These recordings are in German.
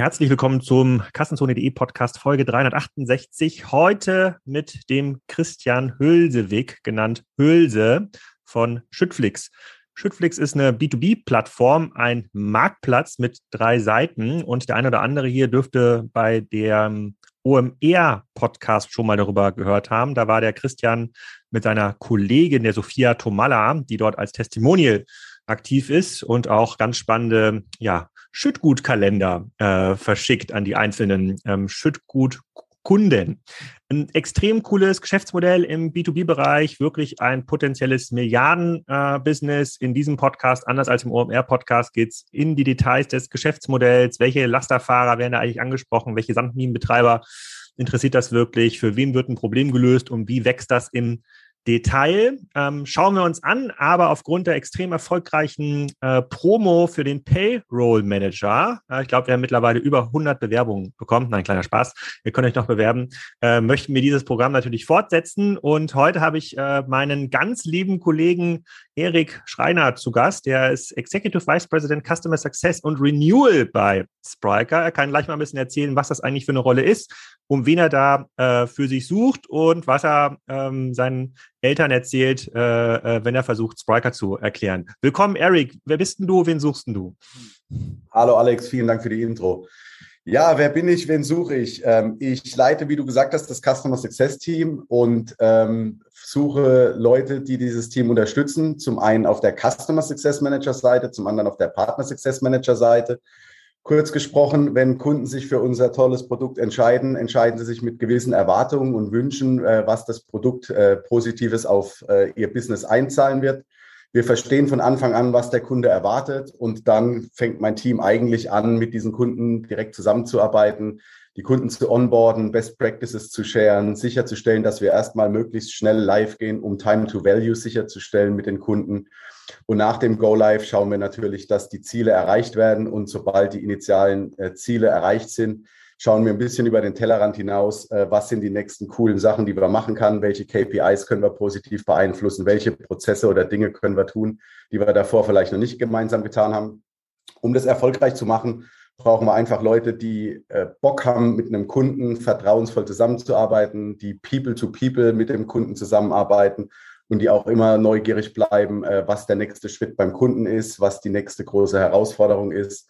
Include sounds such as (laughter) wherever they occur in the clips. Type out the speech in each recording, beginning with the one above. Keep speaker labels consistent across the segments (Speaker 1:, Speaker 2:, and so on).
Speaker 1: Herzlich willkommen zum Kassenzone.de Podcast Folge 368. Heute mit dem Christian Hülsewig, genannt Hülse von Schüttflix. Schüttflix ist eine B2B-Plattform, ein Marktplatz mit drei Seiten und der eine oder andere hier dürfte bei der OMR-Podcast schon mal darüber gehört haben. Da war der Christian mit seiner Kollegin, der Sophia Tomalla, die dort als Testimonial aktiv ist und auch ganz spannende ja, Schüttgutkalender äh, verschickt an die einzelnen ähm, Schüttgut. Ein extrem cooles Geschäftsmodell im B2B-Bereich, wirklich ein potenzielles Milliarden-Business. Äh, in diesem Podcast, anders als im OMR-Podcast, geht es in die Details des Geschäftsmodells. Welche Lasterfahrer werden da eigentlich angesprochen? Welche Sandminenbetreiber interessiert das wirklich? Für wen wird ein Problem gelöst und wie wächst das im Detail. Ähm, schauen wir uns an, aber aufgrund der extrem erfolgreichen äh, Promo für den Payroll Manager, äh, ich glaube, wir haben mittlerweile über 100 Bewerbungen bekommen, nein, kleiner Spaß, ihr könnt euch noch bewerben, äh, möchten wir dieses Programm natürlich fortsetzen. Und heute habe ich äh, meinen ganz lieben Kollegen Erik Schreiner zu Gast, der ist Executive Vice President Customer Success und Renewal bei Spriker. Er kann gleich mal ein bisschen erzählen, was das eigentlich für eine Rolle ist, um wen er da äh, für sich sucht und was er ähm, seinen Eltern erzählt, äh, äh, wenn er versucht, Spriker zu erklären. Willkommen, Eric. Wer bist denn du? Wen suchst denn du?
Speaker 2: Hallo, Alex. Vielen Dank für die Intro. Ja, wer bin ich? Wen suche ich? Ähm, ich leite, wie du gesagt hast, das Customer Success Team und ähm, suche Leute, die dieses Team unterstützen. Zum einen auf der Customer Success Manager Seite, zum anderen auf der Partner Success Manager Seite. Kurz gesprochen, wenn Kunden sich für unser tolles Produkt entscheiden, entscheiden sie sich mit gewissen Erwartungen und Wünschen, äh, was das Produkt äh, Positives auf äh, ihr Business einzahlen wird. Wir verstehen von Anfang an, was der Kunde erwartet und dann fängt mein Team eigentlich an, mit diesen Kunden direkt zusammenzuarbeiten, die Kunden zu onboarden, Best Practices zu sharen, sicherzustellen, dass wir erstmal möglichst schnell live gehen, um Time to Value sicherzustellen mit den Kunden und nach dem Go Live schauen wir natürlich, dass die Ziele erreicht werden. Und sobald die initialen äh, Ziele erreicht sind, schauen wir ein bisschen über den Tellerrand hinaus, äh, was sind die nächsten coolen Sachen, die wir machen können, welche KPIs können wir positiv beeinflussen, welche Prozesse oder Dinge können wir tun, die wir davor vielleicht noch nicht gemeinsam getan haben. Um das erfolgreich zu machen, brauchen wir einfach Leute, die äh, Bock haben, mit einem Kunden vertrauensvoll zusammenzuarbeiten, die People to People mit dem Kunden zusammenarbeiten und die auch immer neugierig bleiben, äh, was der nächste Schritt beim Kunden ist, was die nächste große Herausforderung ist.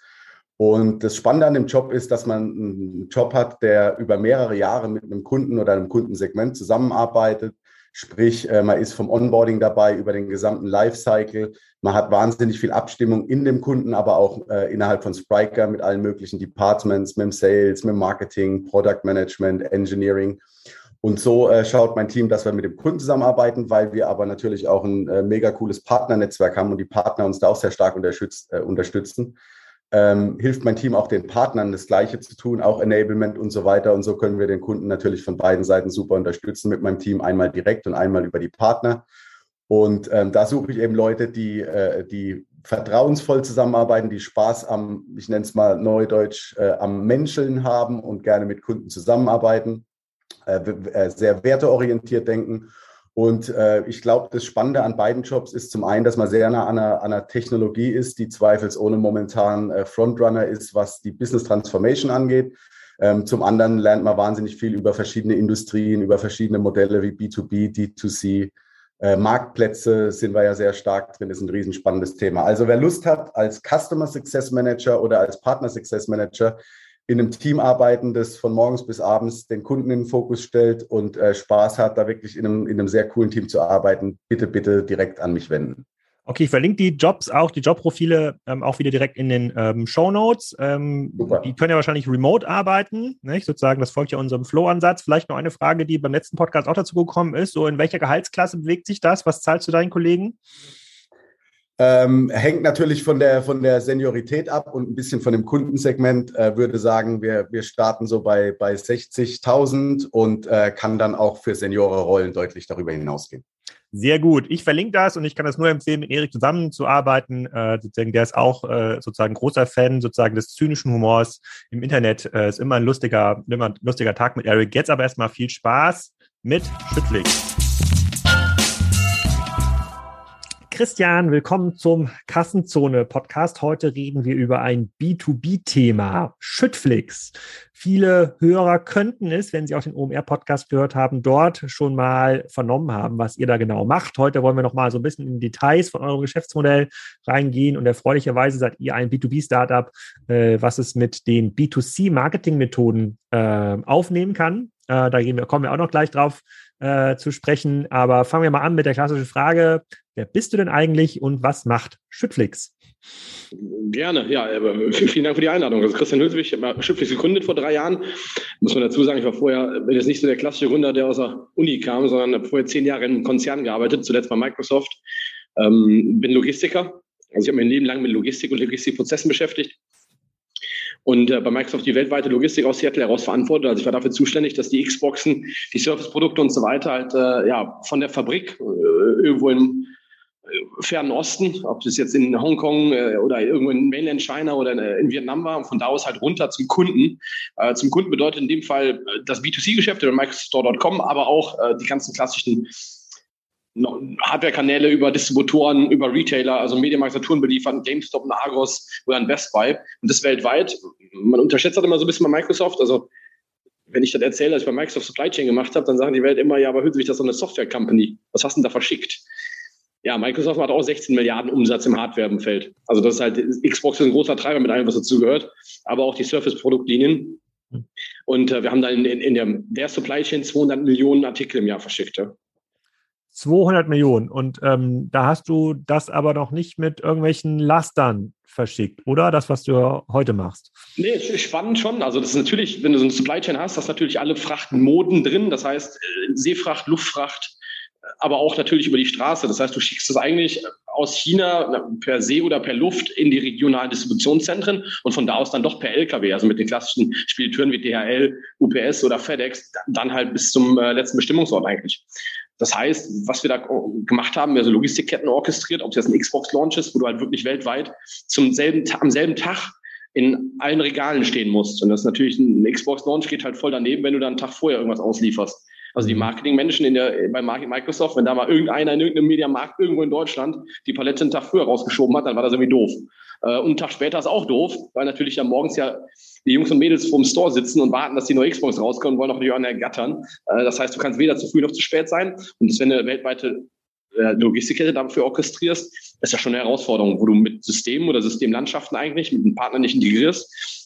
Speaker 2: Und das Spannende an dem Job ist, dass man einen Job hat, der über mehrere Jahre mit einem Kunden oder einem Kundensegment zusammenarbeitet. Sprich, äh, man ist vom Onboarding dabei über den gesamten Lifecycle. Man hat wahnsinnig viel Abstimmung in dem Kunden, aber auch äh, innerhalb von Spriker mit allen möglichen Departments, mit dem Sales, mit dem Marketing, Product Management, Engineering. Und so äh, schaut mein Team, dass wir mit dem Kunden zusammenarbeiten, weil wir aber natürlich auch ein äh, mega cooles Partnernetzwerk haben und die Partner uns da auch sehr stark äh, unterstützen. Ähm, hilft mein Team auch den Partnern das Gleiche zu tun, auch Enablement und so weiter. Und so können wir den Kunden natürlich von beiden Seiten super unterstützen mit meinem Team, einmal direkt und einmal über die Partner. Und ähm, da suche ich eben Leute, die, äh, die vertrauensvoll zusammenarbeiten, die Spaß am, ich nenne es mal neudeutsch, äh, am Menscheln haben und gerne mit Kunden zusammenarbeiten äh, äh, sehr werteorientiert denken. Und äh, ich glaube, das Spannende an beiden Jobs ist zum einen, dass man sehr nah an einer, an einer Technologie ist, die zweifelsohne momentan äh, Frontrunner ist, was die Business Transformation angeht. Ähm, zum anderen lernt man wahnsinnig viel über verschiedene Industrien, über verschiedene Modelle wie B2B, D2C. Äh, Marktplätze sind wir ja sehr stark drin, ist ein riesenspannendes Thema. Also wer Lust hat, als Customer Success Manager oder als Partner Success Manager in einem Team arbeiten, das von morgens bis abends den Kunden in den Fokus stellt und äh, Spaß hat, da wirklich in einem, in einem sehr coolen Team zu arbeiten, bitte, bitte direkt an mich wenden.
Speaker 1: Okay, ich verlinke die Jobs auch, die Jobprofile ähm, auch wieder direkt in den ähm, Show Notes. Ähm, die können ja wahrscheinlich remote arbeiten, nicht? sozusagen. Das folgt ja unserem Flow-Ansatz. Vielleicht noch eine Frage, die beim letzten Podcast auch dazu gekommen ist. So, in welcher Gehaltsklasse bewegt sich das? Was zahlst du deinen Kollegen?
Speaker 2: Ähm, hängt natürlich von der, von der Seniorität ab und ein bisschen von dem Kundensegment. Äh, würde sagen, wir, wir starten so bei, bei 60.000 und äh, kann dann auch für Seniorenrollen deutlich darüber hinausgehen.
Speaker 1: Sehr gut. Ich verlinke das und ich kann das nur empfehlen, mit Erik zusammenzuarbeiten. Äh, sozusagen, der ist auch äh, sozusagen großer Fan sozusagen des zynischen Humors im Internet. Äh, ist immer ein lustiger, immer ein lustiger Tag mit Erik. Jetzt aber erstmal viel Spaß mit Schüttling. Christian, willkommen zum Kassenzone-Podcast. Heute reden wir über ein B2B-Thema, Schüttflix. Viele Hörer könnten es, wenn sie auch den OMR-Podcast gehört haben, dort schon mal vernommen haben, was ihr da genau macht. Heute wollen wir noch mal so ein bisschen in Details von eurem Geschäftsmodell reingehen und erfreulicherweise seid ihr ein B2B-Startup, äh, was es mit den B2C-Marketing-Methoden äh, aufnehmen kann. Äh, da wir, kommen wir auch noch gleich drauf äh, zu sprechen. Aber fangen wir mal an mit der klassischen Frage. Wer bist du denn eigentlich und was macht Schüttflix?
Speaker 3: Gerne, ja. Vielen Dank für die Einladung. Also Christian Hülswig, ich habe Schüttflix gegründet vor drei Jahren. Muss man dazu sagen, ich war vorher, jetzt nicht so der klassische Gründer, der aus der Uni kam, sondern habe vorher zehn Jahre in einem Konzern gearbeitet, zuletzt bei Microsoft. Ähm, bin Logistiker. Also ich habe mein Leben lang mit Logistik und Logistikprozessen beschäftigt und äh, bei Microsoft die weltweite Logistik aus Seattle heraus verantwortet. Also ich war dafür zuständig, dass die Xboxen, die Serviceprodukte und so weiter halt äh, ja von der Fabrik äh, irgendwo äh, fernen Osten, ob das jetzt in Hongkong äh, oder irgendwo in Mainland China oder in, äh, in, Vietnam war und von da aus halt runter zum Kunden. Äh, zum Kunden bedeutet in dem Fall das B2C-Geschäft über Microsoft.com, aber auch die ganzen klassischen Hardware-Kanäle über Distributoren, über Retailer, also Mediamarkt, Saturn beliefern, GameStop, ein Argos oder ein Best Buy. Und das weltweit. Man unterschätzt das immer so ein bisschen bei Microsoft. Also wenn ich das erzähle, dass ich bei Microsoft Supply Chain gemacht habe, dann sagen die Welt immer, ja, aber sich das so eine Software-Company. Was hast du denn da verschickt? Ja, Microsoft hat auch 16 Milliarden Umsatz im Hardware-Feld. Also das ist halt, Xbox ist ein großer Treiber mit allem, was dazu gehört, aber auch die Surface-Produktlinien. Und äh, wir haben da in, in, in der, der Supply Chain 200 Millionen Artikel im Jahr verschickt. Ja.
Speaker 1: 200 Millionen. Und ähm, da hast du das aber noch nicht mit irgendwelchen Lastern verschickt, oder? Das, was du heute machst.
Speaker 3: Nee, spannend schon. Also das ist natürlich, wenn du so eine Supply Chain hast, hast du natürlich alle Frachtmoden drin. Das heißt äh, Seefracht, Luftfracht, aber auch natürlich über die Straße. Das heißt, du schickst es eigentlich aus China per See oder per Luft in die regionalen Distributionszentren und von da aus dann doch per LKW, also mit den klassischen Spediteuren wie DHL, UPS oder FedEx, dann halt bis zum äh, letzten Bestimmungsort eigentlich. Das heißt, was wir da gemacht haben, wir so Logistikketten orchestriert, ob es jetzt ein Xbox-Launch ist, wo du halt wirklich weltweit zum selben, am selben Tag in allen Regalen stehen musst. Und das ist natürlich ein Xbox-Launch geht halt voll daneben, wenn du dann einen Tag vorher irgendwas auslieferst. Also die Marketingmenschen in der, bei Microsoft, wenn da mal irgendeiner in irgendeinem Mediamarkt irgendwo in Deutschland die Palette einen Tag früher rausgeschoben hat, dann war das irgendwie doof. Äh, und einen Tag später ist auch doof, weil natürlich ja morgens ja die Jungs und Mädels vorm Store sitzen und warten, dass die neue Xbox rauskommen und wollen auch die anderen ergattern. Äh, das heißt, du kannst weder zu früh noch zu spät sein. Und das, wenn du eine weltweite äh, Logistikkette dafür orchestrierst, ist ja schon eine Herausforderung, wo du mit Systemen oder Systemlandschaften eigentlich mit einem Partner nicht integrierst,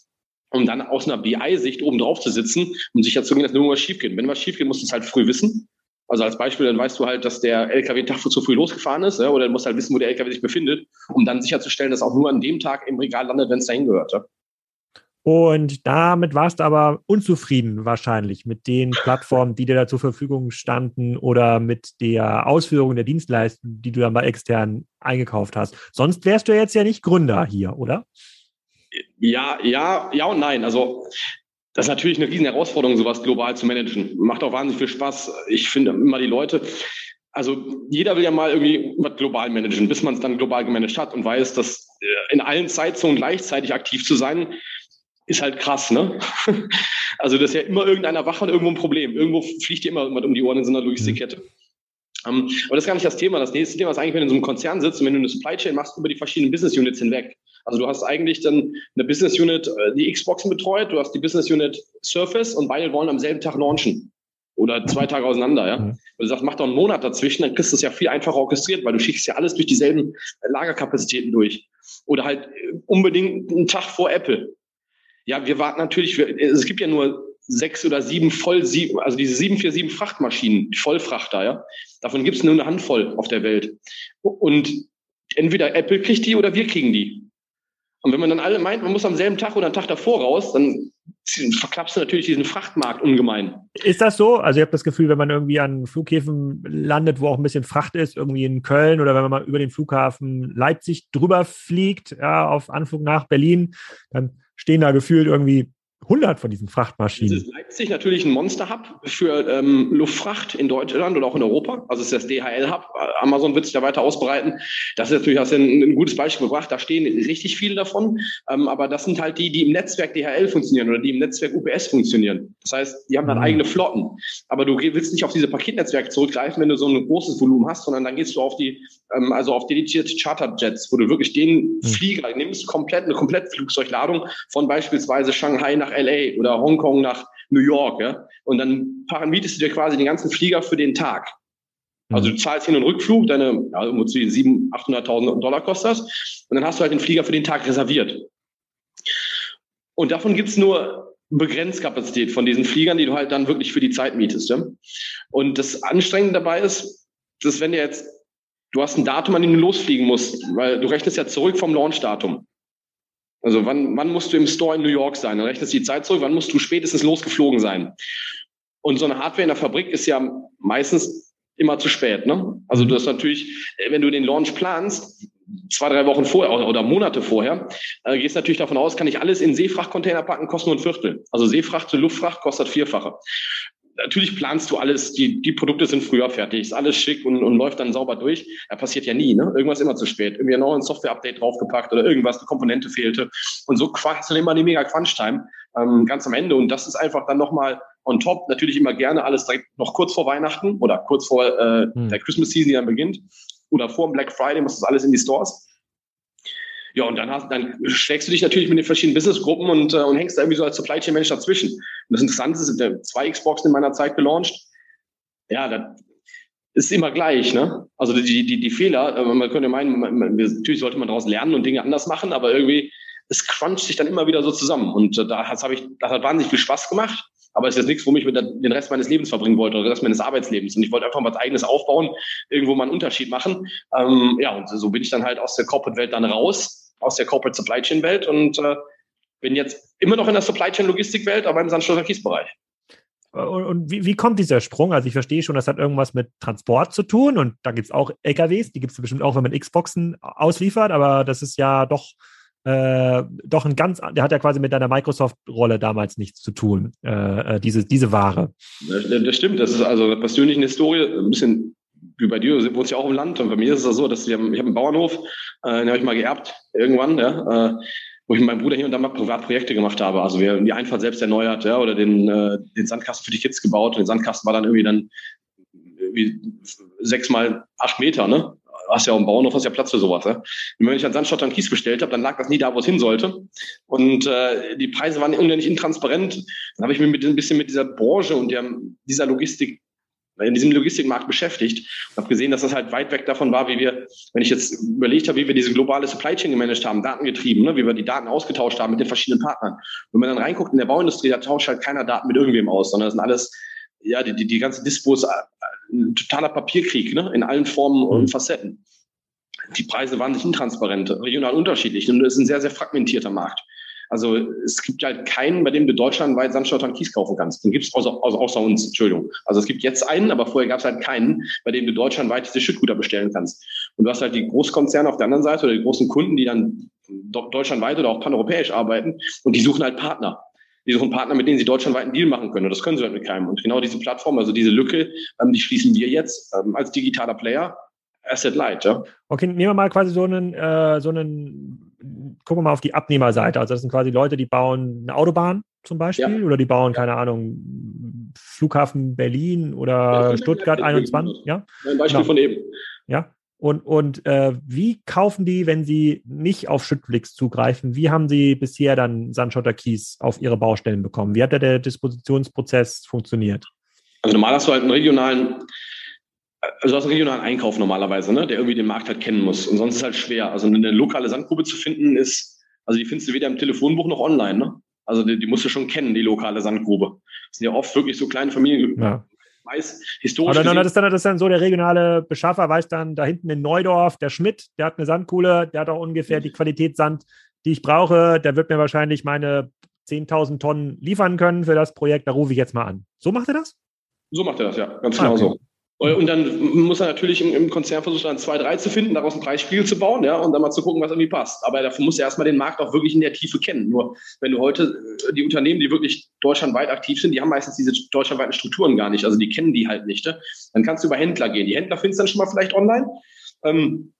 Speaker 3: um dann aus einer BI-Sicht oben drauf zu sitzen, um sicherzugehen, dass irgendwas schief geht. Wenn was schief geht, musst du es halt früh wissen. Also als Beispiel, dann weißt du halt, dass der LKW Tag zu früh losgefahren ist, ja, oder du musst halt wissen, wo der LKW sich befindet, um dann sicherzustellen, dass auch nur an dem Tag im Regal landet, wenn es dahin gehört. Ja.
Speaker 1: Und damit warst du aber unzufrieden wahrscheinlich mit den Plattformen, die dir da zur Verfügung standen oder mit der Ausführung der Dienstleistungen, die du dann bei extern eingekauft hast. Sonst wärst du jetzt ja nicht Gründer hier, oder?
Speaker 3: Ja, ja, ja und nein. Also das ist natürlich eine riesen Herausforderung, sowas global zu managen. Macht auch wahnsinnig viel Spaß. Ich finde immer die Leute, also jeder will ja mal irgendwie was global managen, bis man es dann global gemanagt hat und weiß, dass äh, in allen Zeitzonen gleichzeitig aktiv zu sein, ist halt krass, ne? (laughs) Also das ist ja immer irgendeiner wach und irgendwo ein Problem. Irgendwo fliegt dir immer irgendwas um die Ohren in so einer Logistikkette. Um, ähm, aber das ist gar nicht das Thema. Das nächste Thema ist eigentlich, wenn du in so einem Konzern sitzt und wenn du eine Supply Chain machst über die verschiedenen Business Units hinweg. Also du hast eigentlich dann eine Business Unit, äh, die Xboxen betreut, du hast die Business Unit Surface und beide wollen am selben Tag launchen. Oder zwei Tage auseinander, ja. Mhm. Und du sagst, mach doch einen Monat dazwischen, dann kriegst du es ja viel einfacher orchestriert, weil du schickst ja alles durch dieselben Lagerkapazitäten durch. Oder halt äh, unbedingt einen Tag vor Apple. Ja, wir warten natürlich, es gibt ja nur sechs oder sieben voll sieben, also diese 747 Frachtmaschinen, die Vollfrachter, ja. Davon gibt es nur eine Handvoll auf der Welt. Und entweder Apple kriegt die oder wir kriegen die. Und wenn man dann alle meint, man muss am selben Tag oder einen Tag davor raus, dann verklappst du natürlich diesen Frachtmarkt ungemein.
Speaker 1: Ist das so? Also ich habe das Gefühl, wenn man irgendwie an Flughäfen landet, wo auch ein bisschen Fracht ist, irgendwie in Köln oder wenn man mal über den Flughafen Leipzig drüber fliegt, ja, auf Anflug nach Berlin, dann stehen da gefühlt irgendwie 100 von diesen Frachtmaschinen.
Speaker 3: Das ist Leipzig natürlich ein Monster-Hub für ähm, Luftfracht in Deutschland oder auch in Europa. Also es ist das DHL-Hub. Amazon wird sich da weiter ausbreiten. Das ist natürlich, hast du ein, ein gutes Beispiel gebracht. Da stehen richtig viele davon. Ähm, aber das sind halt die, die im Netzwerk DHL funktionieren oder die im Netzwerk UPS funktionieren. Das heißt, die haben dann mhm. eigene Flotten. Aber du willst nicht auf diese Paketnetzwerke zurückgreifen, wenn du so ein großes Volumen hast, sondern dann gehst du auf die, ähm, also auf dedizierte Charterjets, wo du wirklich den mhm. Flieger nimmst, komplett, eine komplette Flugzeugladung von beispielsweise Shanghai nach LA oder Hongkong nach New York, ja. Und dann mietest du dir quasi den ganzen Flieger für den Tag. Also du zahlst Hin- und Rückflug, deine, ja, irgendwo zu 700.000, 800.000 Dollar kostet das. Und dann hast du halt den Flieger für den Tag reserviert. Und davon gibt's nur begrenzt Kapazität von diesen Fliegern, die du halt dann wirklich für die Zeit mietest. Ja? Und das Anstrengende dabei ist, dass wenn du jetzt, du hast ein Datum, an dem du losfliegen musst, weil du rechnest ja zurück vom Launchdatum. Also wann, wann musst du im Store in New York sein? Dann rechnest du die Zeit zurück, wann musst du spätestens losgeflogen sein? Und so eine Hardware in der Fabrik ist ja meistens immer zu spät. Ne? Also du hast natürlich, wenn du den Launch planst, zwei, drei Wochen vorher oder Monate vorher, äh, gehst natürlich davon aus, kann ich alles in Seefrachtcontainer packen, kostet nur ein Viertel. Also Seefracht zu Luftfracht kostet vierfache natürlich planst du alles, die, die Produkte sind früher fertig, ist alles schick und, und läuft dann sauber durch. Da passiert ja nie, ne? Irgendwas immer zu spät. Irgendwie noch ein Software-Update draufgepackt oder irgendwas, eine Komponente fehlte. Und so hast du immer die mega Crunch-Time ähm, ganz am Ende. Und das ist einfach dann nochmal on top. Natürlich immer gerne alles direkt noch kurz vor Weihnachten oder kurz vor äh, hm. der Christmas-Season, die dann beginnt. Oder vor dem Black Friday muss das alles in die Stores. Ja, und dann, hast, dann schlägst du dich natürlich mit den verschiedenen Businessgruppen und, äh, und hängst da irgendwie so als Supply Chain Manager dazwischen. Und das Interessante ist, der zwei Xbox in meiner Zeit gelauncht. Ja, das ist immer gleich, ne? Also die, die, die Fehler, äh, man könnte meinen, man, man, natürlich sollte man daraus lernen und Dinge anders machen, aber irgendwie, es cruncht sich dann immer wieder so zusammen. Und äh, da habe ich, das hat wahnsinnig viel Spaß gemacht. Aber es ist jetzt nichts, womit ich mit den Rest meines Lebens verbringen wollte oder den Rest meines Arbeitslebens. Und ich wollte einfach mal was eigenes aufbauen, irgendwo mal einen Unterschied machen. Ähm, ja, und so bin ich dann halt aus der Corporate-Welt dann raus aus der Corporate Supply Chain Welt und äh, bin jetzt immer noch in der Supply Chain Logistik Welt, aber im Sandschlosser Kiesbereich.
Speaker 1: Und, und wie, wie, kommt dieser Sprung? Also ich verstehe schon, das hat irgendwas mit Transport zu tun und da gibt es auch LKWs, die gibt es bestimmt auch, wenn man Xboxen ausliefert, das ist ja doch, äh, doch ein ganz, der hat ja quasi mit deiner Microsoft-Rolle damals nichts zu tun, äh, äh diese, diese Ware.
Speaker 3: Das, das, stimmt, das ist also eine persönliche Historie, ein bisschen bei dir, wohnst ja auch im Land und bei mir ist es so, dass ich habe einen Bauernhof, äh, den habe ich mal geerbt irgendwann, ja, äh, wo ich mit meinem Bruder hier und da mal Privatprojekte gemacht habe. Also wir haben die Einfahrt selbst erneuert, ja, oder den, äh, den Sandkasten für die Kids gebaut. Und der Sandkasten war dann irgendwie dann irgendwie sechs mal acht Meter, ne? Hast ja auch einen Bauernhof, hast ja Platz für sowas. Ne? Und wenn ich dann Sandstotter und Kies bestellt habe, dann lag das nie da, wo es hin sollte. Und äh, die Preise waren unendlich intransparent. Dann habe ich mich mit ein bisschen mit dieser Branche und der, dieser Logistik in diesem Logistikmarkt beschäftigt und habe gesehen, dass das halt weit weg davon war, wie wir, wenn ich jetzt überlegt habe, wie wir diese globale Supply Chain gemanagt haben, datengetrieben, ne, wie wir die Daten ausgetauscht haben mit den verschiedenen Partnern. Wenn man dann reinguckt in der Bauindustrie, da tauscht halt keiner Daten mit irgendwem aus, sondern das sind alles, ja, die, die, die ganze Dispos, äh, ein totaler Papierkrieg, ne, in allen Formen und mhm. Facetten. Die Preise waren nicht intransparent, regional unterschiedlich und es ist ein sehr, sehr fragmentierter Markt. Also es gibt halt keinen, bei dem du deutschlandweit Sandstotter und Kies kaufen kannst. Den gibt es außer, außer, außer, uns, Entschuldigung. Also es gibt jetzt einen, aber vorher gab es halt keinen, bei dem du deutschlandweit diese Schüttguter bestellen kannst. Und du hast halt die Großkonzerne auf der anderen Seite oder die großen Kunden, die dann deutschlandweit oder auch paneuropäisch arbeiten und die suchen halt Partner. Die suchen Partner, mit denen sie deutschlandweit einen Deal machen können. Und das können sie halt mit keinem. Und genau diese Plattform, also diese Lücke, ähm, die schließen wir jetzt ähm, als digitaler Player Asset Light, ja.
Speaker 1: Okay, nehmen wir mal quasi so einen, äh, so einen gucken wir mal auf die Abnehmerseite. Also das sind quasi Leute, die bauen eine Autobahn zum Beispiel ja. oder die bauen, keine Ahnung, Flughafen Berlin oder ja, Stuttgart 21. Ja?
Speaker 3: Ein Beispiel genau. von eben.
Speaker 1: Ja. Und, und äh, wie kaufen die, wenn sie nicht auf Schüttflix zugreifen? Wie haben sie bisher dann Sandschotter Kies auf ihre Baustellen bekommen? Wie hat der Dispositionsprozess funktioniert?
Speaker 3: Also normal hast du halt einen regionalen also du hast einen regionalen Einkauf normalerweise, ne, der irgendwie den Markt halt kennen muss. Und sonst ist es halt schwer. Also eine lokale Sandgrube zu finden ist, also die findest du weder im Telefonbuch noch online, ne? Also die, die musst du schon kennen, die lokale Sandgrube. Das sind ja oft wirklich so kleine Familien.
Speaker 1: Ja. Weiß, historisch. Aber dann, das, ist dann, das ist dann so, der regionale Beschaffer weiß dann, da hinten in Neudorf, der Schmidt, der hat eine Sandkuhle, der hat auch ungefähr die Qualität Sand, die ich brauche. Der wird mir wahrscheinlich meine 10.000 Tonnen liefern können für das Projekt. Da rufe ich jetzt mal an. So macht er das?
Speaker 3: So macht er das, ja. Ganz ah, genau okay. so. Und dann muss er natürlich im, im Konzern versuchen, dann zwei, drei zu finden, daraus ein Preisspiel zu bauen, ja, und dann mal zu gucken, was irgendwie passt. Aber dafür muss er erstmal den Markt auch wirklich in der Tiefe kennen. Nur wenn du heute äh, die Unternehmen, die wirklich deutschlandweit aktiv sind, die haben meistens diese deutschlandweiten Strukturen gar nicht. Also die kennen die halt nicht. Ne? Dann kannst du über Händler gehen. Die Händler findest du dann schon mal vielleicht online. Ähm,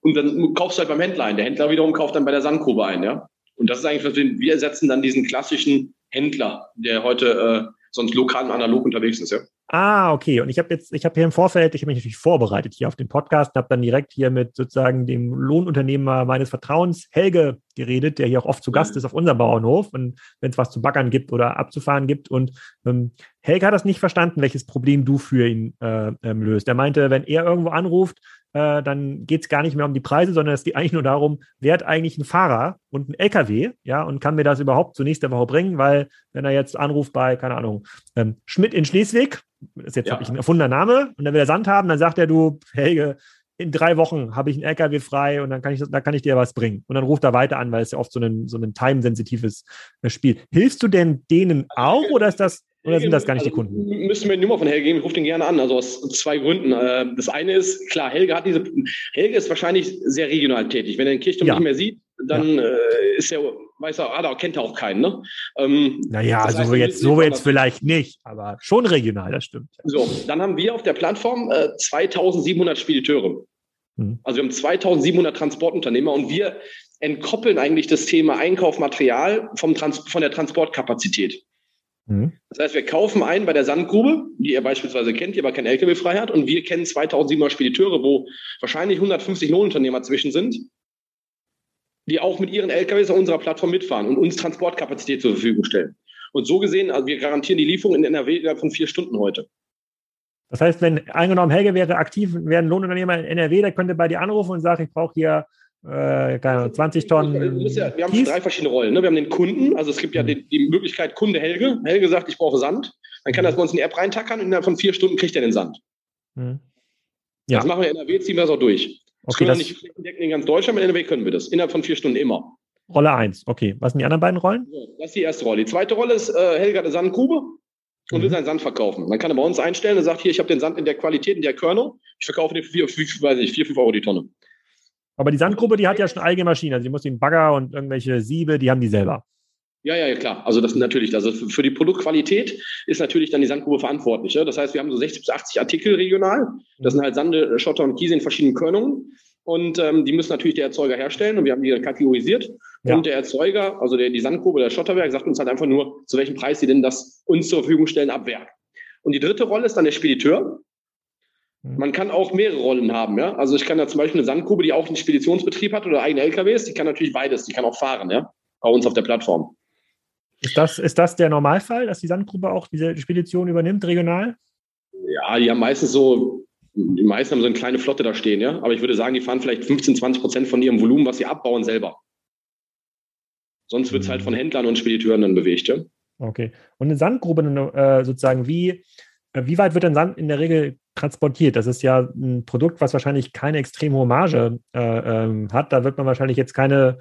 Speaker 3: und dann kaufst du halt beim Händler ein. Der Händler wiederum kauft dann bei der Sandgrube ein, ja. Und das ist eigentlich, was wir, ersetzen dann diesen klassischen Händler, der heute äh, sonst lokal und analog unterwegs ist, ja.
Speaker 1: Ah, okay. Und ich habe jetzt, ich habe hier im Vorfeld, ich habe mich natürlich vorbereitet hier auf den Podcast, habe dann direkt hier mit sozusagen dem Lohnunternehmer meines Vertrauens, Helge, geredet, der hier auch oft zu Gast mhm. ist auf unserem Bauernhof und wenn es was zu baggern gibt oder abzufahren gibt. Und ähm, Helge hat das nicht verstanden, welches Problem du für ihn äh, ähm, löst. Er meinte, wenn er irgendwo anruft, äh, dann geht es gar nicht mehr um die Preise, sondern es geht eigentlich nur darum, wer hat eigentlich einen Fahrer und einen LKW, ja, und kann mir das überhaupt zur nächsten Woche bringen, weil wenn er jetzt anruft bei, keine Ahnung, ähm, Schmidt in Schleswig, das ist jetzt ja. habe ich ein erfundener Name, und dann will er Sand haben, dann sagt er, du, Helge, in drei Wochen habe ich einen LKW frei und dann kann ich, da kann ich dir was bringen. Und dann ruft er weiter an, weil es ja oft so ein, so ein time-sensitives äh, Spiel. Hilfst du denn denen auch oder ist das oder sind das gar nicht die
Speaker 3: also,
Speaker 1: Kunden?
Speaker 3: Müssen wir die Nummer von Helge geben? Ich rufe den gerne an. Also aus zwei Gründen. Äh, das eine ist, klar, Helge hat diese, Helge ist wahrscheinlich sehr regional tätig. Wenn er den Kirchturm ja. nicht mehr sieht, dann ja. äh, ist er, weiß er, ah, da kennt er auch keinen, ne?
Speaker 1: Ähm, naja, also heißt, jetzt, so jetzt vielleicht nicht, aber schon regional, das stimmt.
Speaker 3: So, dann haben wir auf der Plattform äh, 2700 Spediteure. Hm. Also wir haben 2700 Transportunternehmer und wir entkoppeln eigentlich das Thema Einkaufmaterial vom Trans von der Transportkapazität. Mhm. Das heißt, wir kaufen ein bei der Sandgrube, die ihr beispielsweise kennt, die aber kein LKW frei hat, und wir kennen 2700 Spediteure, wo wahrscheinlich 150 Lohnunternehmer zwischen sind, die auch mit ihren LKWs auf unserer Plattform mitfahren und uns Transportkapazität zur Verfügung stellen. Und so gesehen, also wir garantieren die Lieferung in NRW innerhalb von vier Stunden heute.
Speaker 1: Das heißt, wenn angenommen Helge wäre aktiv, wäre ein Lohnunternehmer in NRW, der könnte bei dir anrufen und sagen, ich brauche hier äh, 20 Tonnen.
Speaker 3: Ja, wir haben Kies. drei verschiedene Rollen. Ne? Wir haben den Kunden, also es gibt ja mhm. die, die, Möglichkeit, Kunde Helge. Helge sagt, ich brauche Sand. Dann kann er das bei uns in die App reintackern und innerhalb von vier Stunden kriegt er den Sand. Mhm. Ja. Das machen wir in NRW, ziehen wir das auch durch. Das okay, können wir nicht flächendeckend in ganz Deutschland, mit NRW können wir das. Innerhalb von vier Stunden immer.
Speaker 1: Rolle 1, okay. Was sind die anderen beiden Rollen?
Speaker 3: Das ist die erste Rolle. Die zweite Rolle ist, äh, Helge hat eine Sandgrube und mhm. will seinen Sand verkaufen. Dann kann er bei uns einstellen und sagt, hier, ich habe den Sand in der Qualität, in der Körnung. Ich verkaufe den für vier, weiß nicht, vier, fünf Euro die Tonne.
Speaker 1: Aber die Sandgruppe, die hat ja schon eigene Maschinen. Also die muss den Bagger und irgendwelche Siebe, die haben die selber.
Speaker 3: Ja, ja, klar. Also das natürlich, also für die Produktqualität ist natürlich dann die Sandgrube verantwortlich. Ja? Das heißt, wir haben so 60 bis 80 Artikel regional. Das sind halt Sande, Schotter und Kiese in verschiedenen Körnungen. Und ähm, die müssen natürlich der Erzeuger herstellen und wir haben die kategorisiert. Ja. Und der Erzeuger, also der, die Sandgrube, der Schotterwerk, sagt uns halt einfach nur, zu welchem Preis sie denn das uns zur Verfügung stellen ab Werk. Und die dritte Rolle ist dann der Spediteur. Mhm. Man kann auch mehrere Rollen haben, ja. Also ich kann ja zum Beispiel eine Sandgrube, die auch einen Speditionsbetrieb hat oder eigene LKWs, die kann natürlich beides, die kann auch fahren, ja, bei uns auf der Plattform.
Speaker 1: Ist das, ist das der Normalfall, dass die Sandgrube auch diese Spedition übernimmt, regional?
Speaker 3: Ja, die haben meistens so, die meisten haben so eine kleine Flotte da stehen, ja. Aber ich würde sagen, die fahren vielleicht 15, 20 Prozent von ihrem Volumen, was sie abbauen, selber. Sonst wird es halt von Händlern und Spediteuren dann bewegt, ja.
Speaker 1: Okay. Und eine Sandgrube äh, sozusagen, wie, äh, wie weit wird denn Sand in der Regel transportiert? Das ist ja ein Produkt, was wahrscheinlich keine extrem hohe Marge äh, ähm, hat. Da wird man wahrscheinlich jetzt keine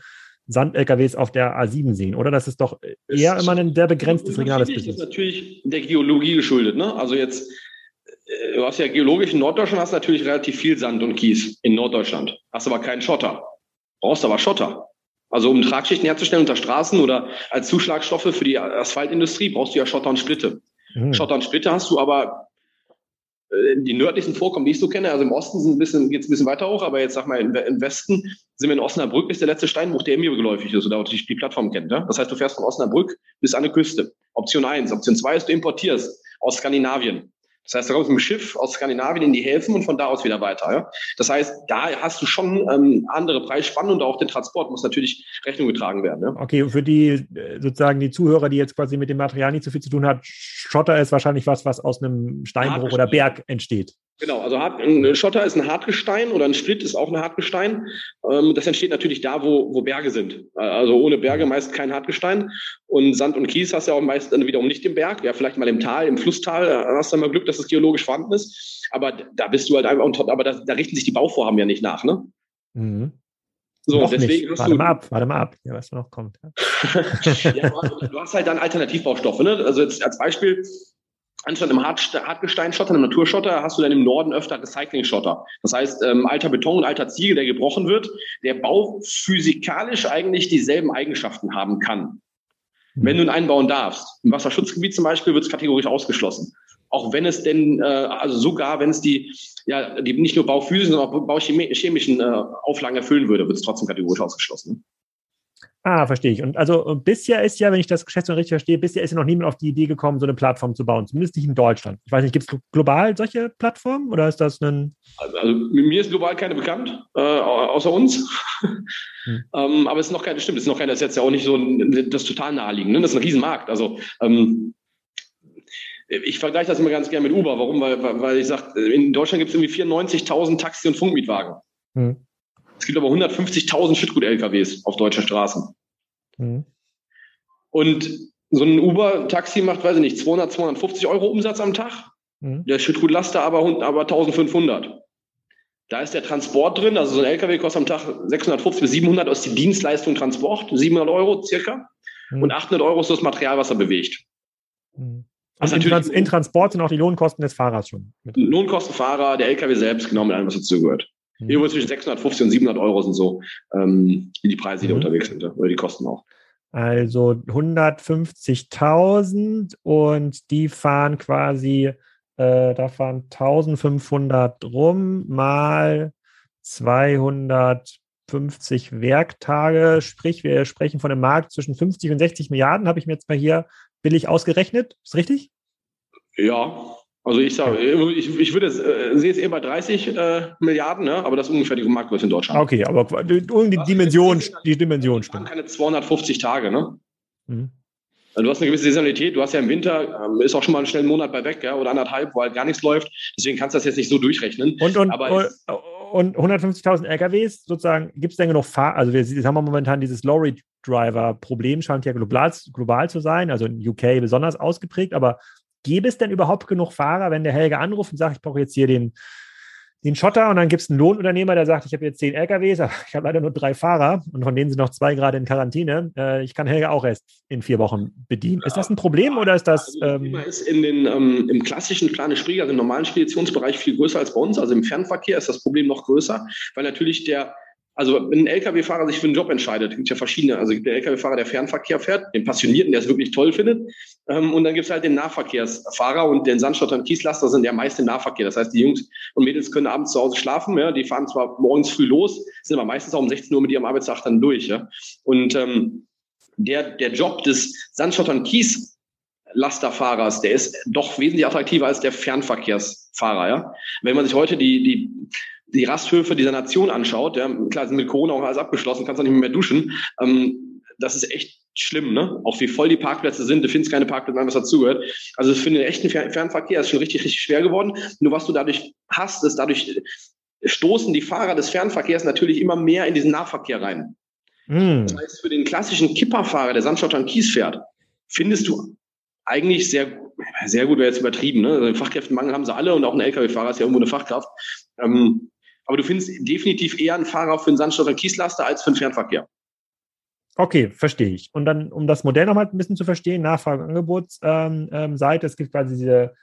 Speaker 1: Sand-LKWs auf der A7 sehen, oder? Das ist doch eher immer ein sehr begrenztes regionales
Speaker 3: Business. Das ist natürlich der Geologie geschuldet. Ne? Also jetzt, äh, du hast ja geologisch in Norddeutschland hast natürlich relativ viel Sand und Kies in Norddeutschland. Hast aber keinen Schotter. Brauchst aber Schotter. Also um Tragschichten herzustellen unter Straßen oder als Zuschlagstoffe für die Asphaltindustrie brauchst du ja Schotter und Splitte. Mhm. Schotter und Splitte hast du aber äh, die nördlichen Vorkommen, die ich so kenne, also im Osten sind ein bisschen, geht es ein bisschen weiter hoch, aber jetzt sag mal, im, Westen sind wir in Osnabrück, ist der letzte Steinbruch, der mir geläufig ist oder die, die Plattform kennt. Ja? Das heißt, du fährst von Osnabrück bis an die Küste. Option eins. Option zwei ist, du importierst aus Skandinavien. Das heißt, du kommst mit dem Schiff aus Skandinavien in die Häfen und von da aus wieder weiter. Ja? Das heißt, da hast du schon ähm, andere Preisspannen und auch der Transport muss natürlich Rechnung getragen werden. Ja?
Speaker 1: Okay, für die äh, sozusagen die Zuhörer, die jetzt quasi mit dem Material nicht so viel zu tun hat, Schotter ist wahrscheinlich was, was aus einem Steinbruch oder Berg entsteht.
Speaker 3: Genau, also ein Schotter ist ein Hartgestein oder ein Split ist auch ein Hartgestein. Ähm, das entsteht natürlich da, wo, wo Berge sind. Also ohne Berge meist kein Hartgestein. Und Sand und Kies hast du ja auch meist dann wiederum nicht im Berg. Ja, vielleicht mal im Tal, im Flusstal hast du mal Glück, dass es geologisch vorhanden ist. Aber da bist du halt einfach, aber da, da richten sich die Bauvorhaben ja nicht nach, ne?
Speaker 1: Mhm. So, noch deswegen nicht. Warte mal ab, warte mal ab, ja, was noch kommt.
Speaker 3: Ja. (laughs) (laughs) ja, du, hast, du, hast, halt dann Alternativbaustoffe. Ne? Also jetzt als Beispiel, anstatt im Hartgesteinsschotter, im Naturschotter, hast du dann im Norden öfter Recycling-Schotter. Das heißt, ähm, alter Beton und alter Ziegel, der gebrochen wird, der bauphysikalisch eigentlich dieselben Eigenschaften haben kann. Wenn du ihn einbauen darfst. Im Wasserschutzgebiet zum Beispiel wird es kategorisch ausgeschlossen. Auch wenn es denn, äh, also sogar wenn es die, ja, die nicht nur bauphysischen, sondern auch bauchemischen äh, Auflagen erfüllen würde, wird es trotzdem kategorisch ausgeschlossen.
Speaker 1: Ah, verstehe ich. Und also bisher ist ja, wenn ich das Geschäftsführer richtig verstehe, bisher ist ja noch niemand auf die Idee gekommen, so eine Plattform zu bauen. Zumindest nicht in Deutschland. Ich weiß nicht, gibt es global solche Plattformen oder ist das ein.
Speaker 3: Also, mir ist global keine bekannt, äh, außer uns. (laughs) Hm. ähm, aber es ist noch keine, stimmt, es ist noch keine, das ist jetzt ja auch nicht so ein, das total naheliegend. Ne? Das ist ein Riesenmarkt. Also ähm, ich vergleiche das immer ganz gerne mit Uber. Warum? Weil, weil ich sage, in Deutschland gibt es irgendwie 94.000 Taxi- und Funkmietwagen. Hm. Es gibt aber 150.000 Schüttgut-LKWs auf deutschen Straßen. Mhm. Und so ein Uber-Taxi macht, weiß ich nicht, 200, 250 Euro Umsatz am Tag. Mhm. Der Schüttgutlaster aber, aber 1500. Da ist der Transport drin, also so ein LKW kostet am Tag 650 bis 700, ist die Dienstleistung Transport, 700 Euro circa. Mhm. Und 800 Euro ist das Material, was er bewegt.
Speaker 1: Mhm. Also in, Trans in, Transport sind auch die Lohnkosten des Fahrers schon.
Speaker 3: Mit. Lohnkosten Fahrer, der LKW selbst, genau mit allem, was dazu gehört. Mhm. Irgendwo zwischen 650 und 700 Euro sind so ähm, die Preise, die mhm. da unterwegs sind, oder die Kosten auch.
Speaker 1: Also 150.000 und die fahren quasi, äh, da fahren 1500 rum mal 250 Werktage. Sprich, wir sprechen von einem Markt zwischen 50 und 60 Milliarden, habe ich mir jetzt mal hier billig ausgerechnet. Ist richtig?
Speaker 3: Ja, also ich sage, ich, ich würde äh, sehe es eher bei 30 äh, Milliarden, ne? aber das ist ungefähr die Marktgröße in Deutschland.
Speaker 1: Okay, aber die, die Dimension, die Dimension
Speaker 3: stimmt. Keine 250 Tage, ne? Mhm. Also du hast eine gewisse Saisonalität, du hast ja im Winter, ähm, ist auch schon mal einen schnellen Monat bei weg, ja, oder anderthalb, wo halt gar nichts läuft. Deswegen kannst du das jetzt nicht so durchrechnen.
Speaker 1: Und, und, aber und, und 150.000 LKWs sozusagen, gibt es denn genug Fahr also wir haben momentan dieses Lorry-Driver-Problem, scheint ja global, global zu sein, also in UK besonders ausgeprägt, aber Gäbe es denn überhaupt genug Fahrer, wenn der Helge anruft und sagt, ich brauche jetzt hier den, den Schotter und dann gibt es einen Lohnunternehmer, der sagt, ich habe jetzt zehn LKWs, aber ich habe leider nur drei Fahrer und von denen sind noch zwei gerade in Quarantäne. Äh, ich kann Helge auch erst in vier Wochen bedienen. Ist das ein Problem oder ist das?
Speaker 3: Also, ähm, Thema ist in den, ähm, im klassischen Plane Sprieger, also im normalen Speditionsbereich viel größer als bei uns. Also im Fernverkehr ist das Problem noch größer, weil natürlich der also wenn ein Lkw-Fahrer sich für einen Job entscheidet, gibt es ja verschiedene. Also gibt der Lkw-Fahrer, der Fernverkehr fährt, den Passionierten, der es wirklich toll findet. Ähm, und dann gibt es halt den Nahverkehrsfahrer und den Sandschotter und Kieslaster sind ja meist im Nahverkehr. Das heißt, die Jungs und Mädels können abends zu Hause schlafen. Ja, die fahren zwar morgens früh los, sind aber meistens auch um 16 Uhr mit ihrem Arbeitstag dann durch. Ja. Und ähm, der, der Job des Sandschotter und Kieslasterfahrers, der ist doch wesentlich attraktiver als der Fernverkehrsfahrer. Ja. Wenn man sich heute die, die die Rasthöfe dieser Nation anschaut, ja, klar sind mit Corona auch alles abgeschlossen, kannst auch nicht mehr duschen. Ähm, das ist echt schlimm, ne? Auch wie voll die Parkplätze sind, du findest keine Parkplätze, was dazugehört. Also für den echten Fernverkehr ist schon richtig, richtig schwer geworden. Nur was du dadurch hast, ist dadurch stoßen die Fahrer des Fernverkehrs natürlich immer mehr in diesen Nahverkehr rein. Mm. Das heißt, für den klassischen Kipperfahrer, der Sandschotter und Kies fährt, findest du eigentlich sehr, sehr gut, wäre jetzt übertrieben. Ne? Also Fachkräftemangel haben sie alle und auch ein Lkw-Fahrer ist ja irgendwo eine Fachkraft. Ähm, aber du findest definitiv eher einen Fahrer für einen Sandstoff- Kieslaster als für den Fernverkehr.
Speaker 1: Okay, verstehe ich. Und dann, um das Modell nochmal ein bisschen zu verstehen, Nachfrage- und Angebotsseite, ähm, ähm, es gibt quasi diese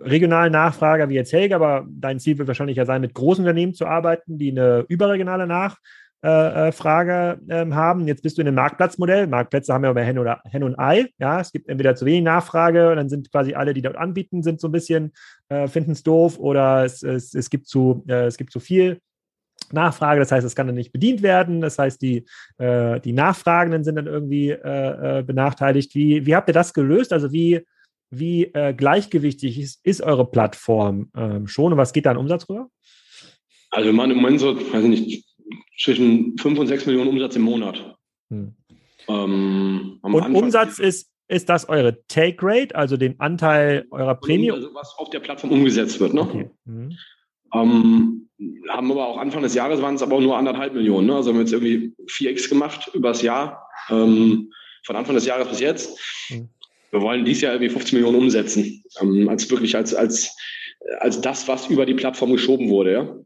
Speaker 1: regionalen Nachfrager wie jetzt Helge, aber dein Ziel wird wahrscheinlich ja sein, mit großen Unternehmen zu arbeiten, die eine überregionale Nach äh, äh, Frage ähm, haben. Jetzt bist du in einem Marktplatzmodell. Marktplätze haben ja immer Hen, oder, Hen und Ei. Ja, es gibt entweder zu wenig Nachfrage und dann sind quasi alle, die dort anbieten, sind so ein bisschen, äh, finden es doof oder es, es, es, gibt zu, äh, es gibt zu viel. Nachfrage, das heißt, es kann dann nicht bedient werden. Das heißt, die, äh, die Nachfragenden sind dann irgendwie benachteiligt. Wie, wie habt ihr das gelöst? Also wie, wie gleichgewichtig ist, ist eure Plattform ähm, schon und was geht da an Umsatz rüber?
Speaker 3: Also wir machen im Moment so, weiß ich nicht, zwischen 5 und 6 Millionen Umsatz im Monat. Hm.
Speaker 1: Ähm, und Umsatz ist, ist das eure Take Rate, also den Anteil eurer Prämie? Also
Speaker 3: was auf der Plattform umgesetzt wird. Ne? Okay. Mhm. Ähm, haben aber auch Anfang des Jahres waren es aber auch nur anderthalb Millionen. Ne? Also haben wir jetzt irgendwie 4x gemacht übers Jahr, ähm, von Anfang des Jahres bis jetzt. Mhm. Wir wollen dieses Jahr irgendwie 15 Millionen umsetzen, ähm, als wirklich als, als, als das, was über die Plattform geschoben wurde. Ja?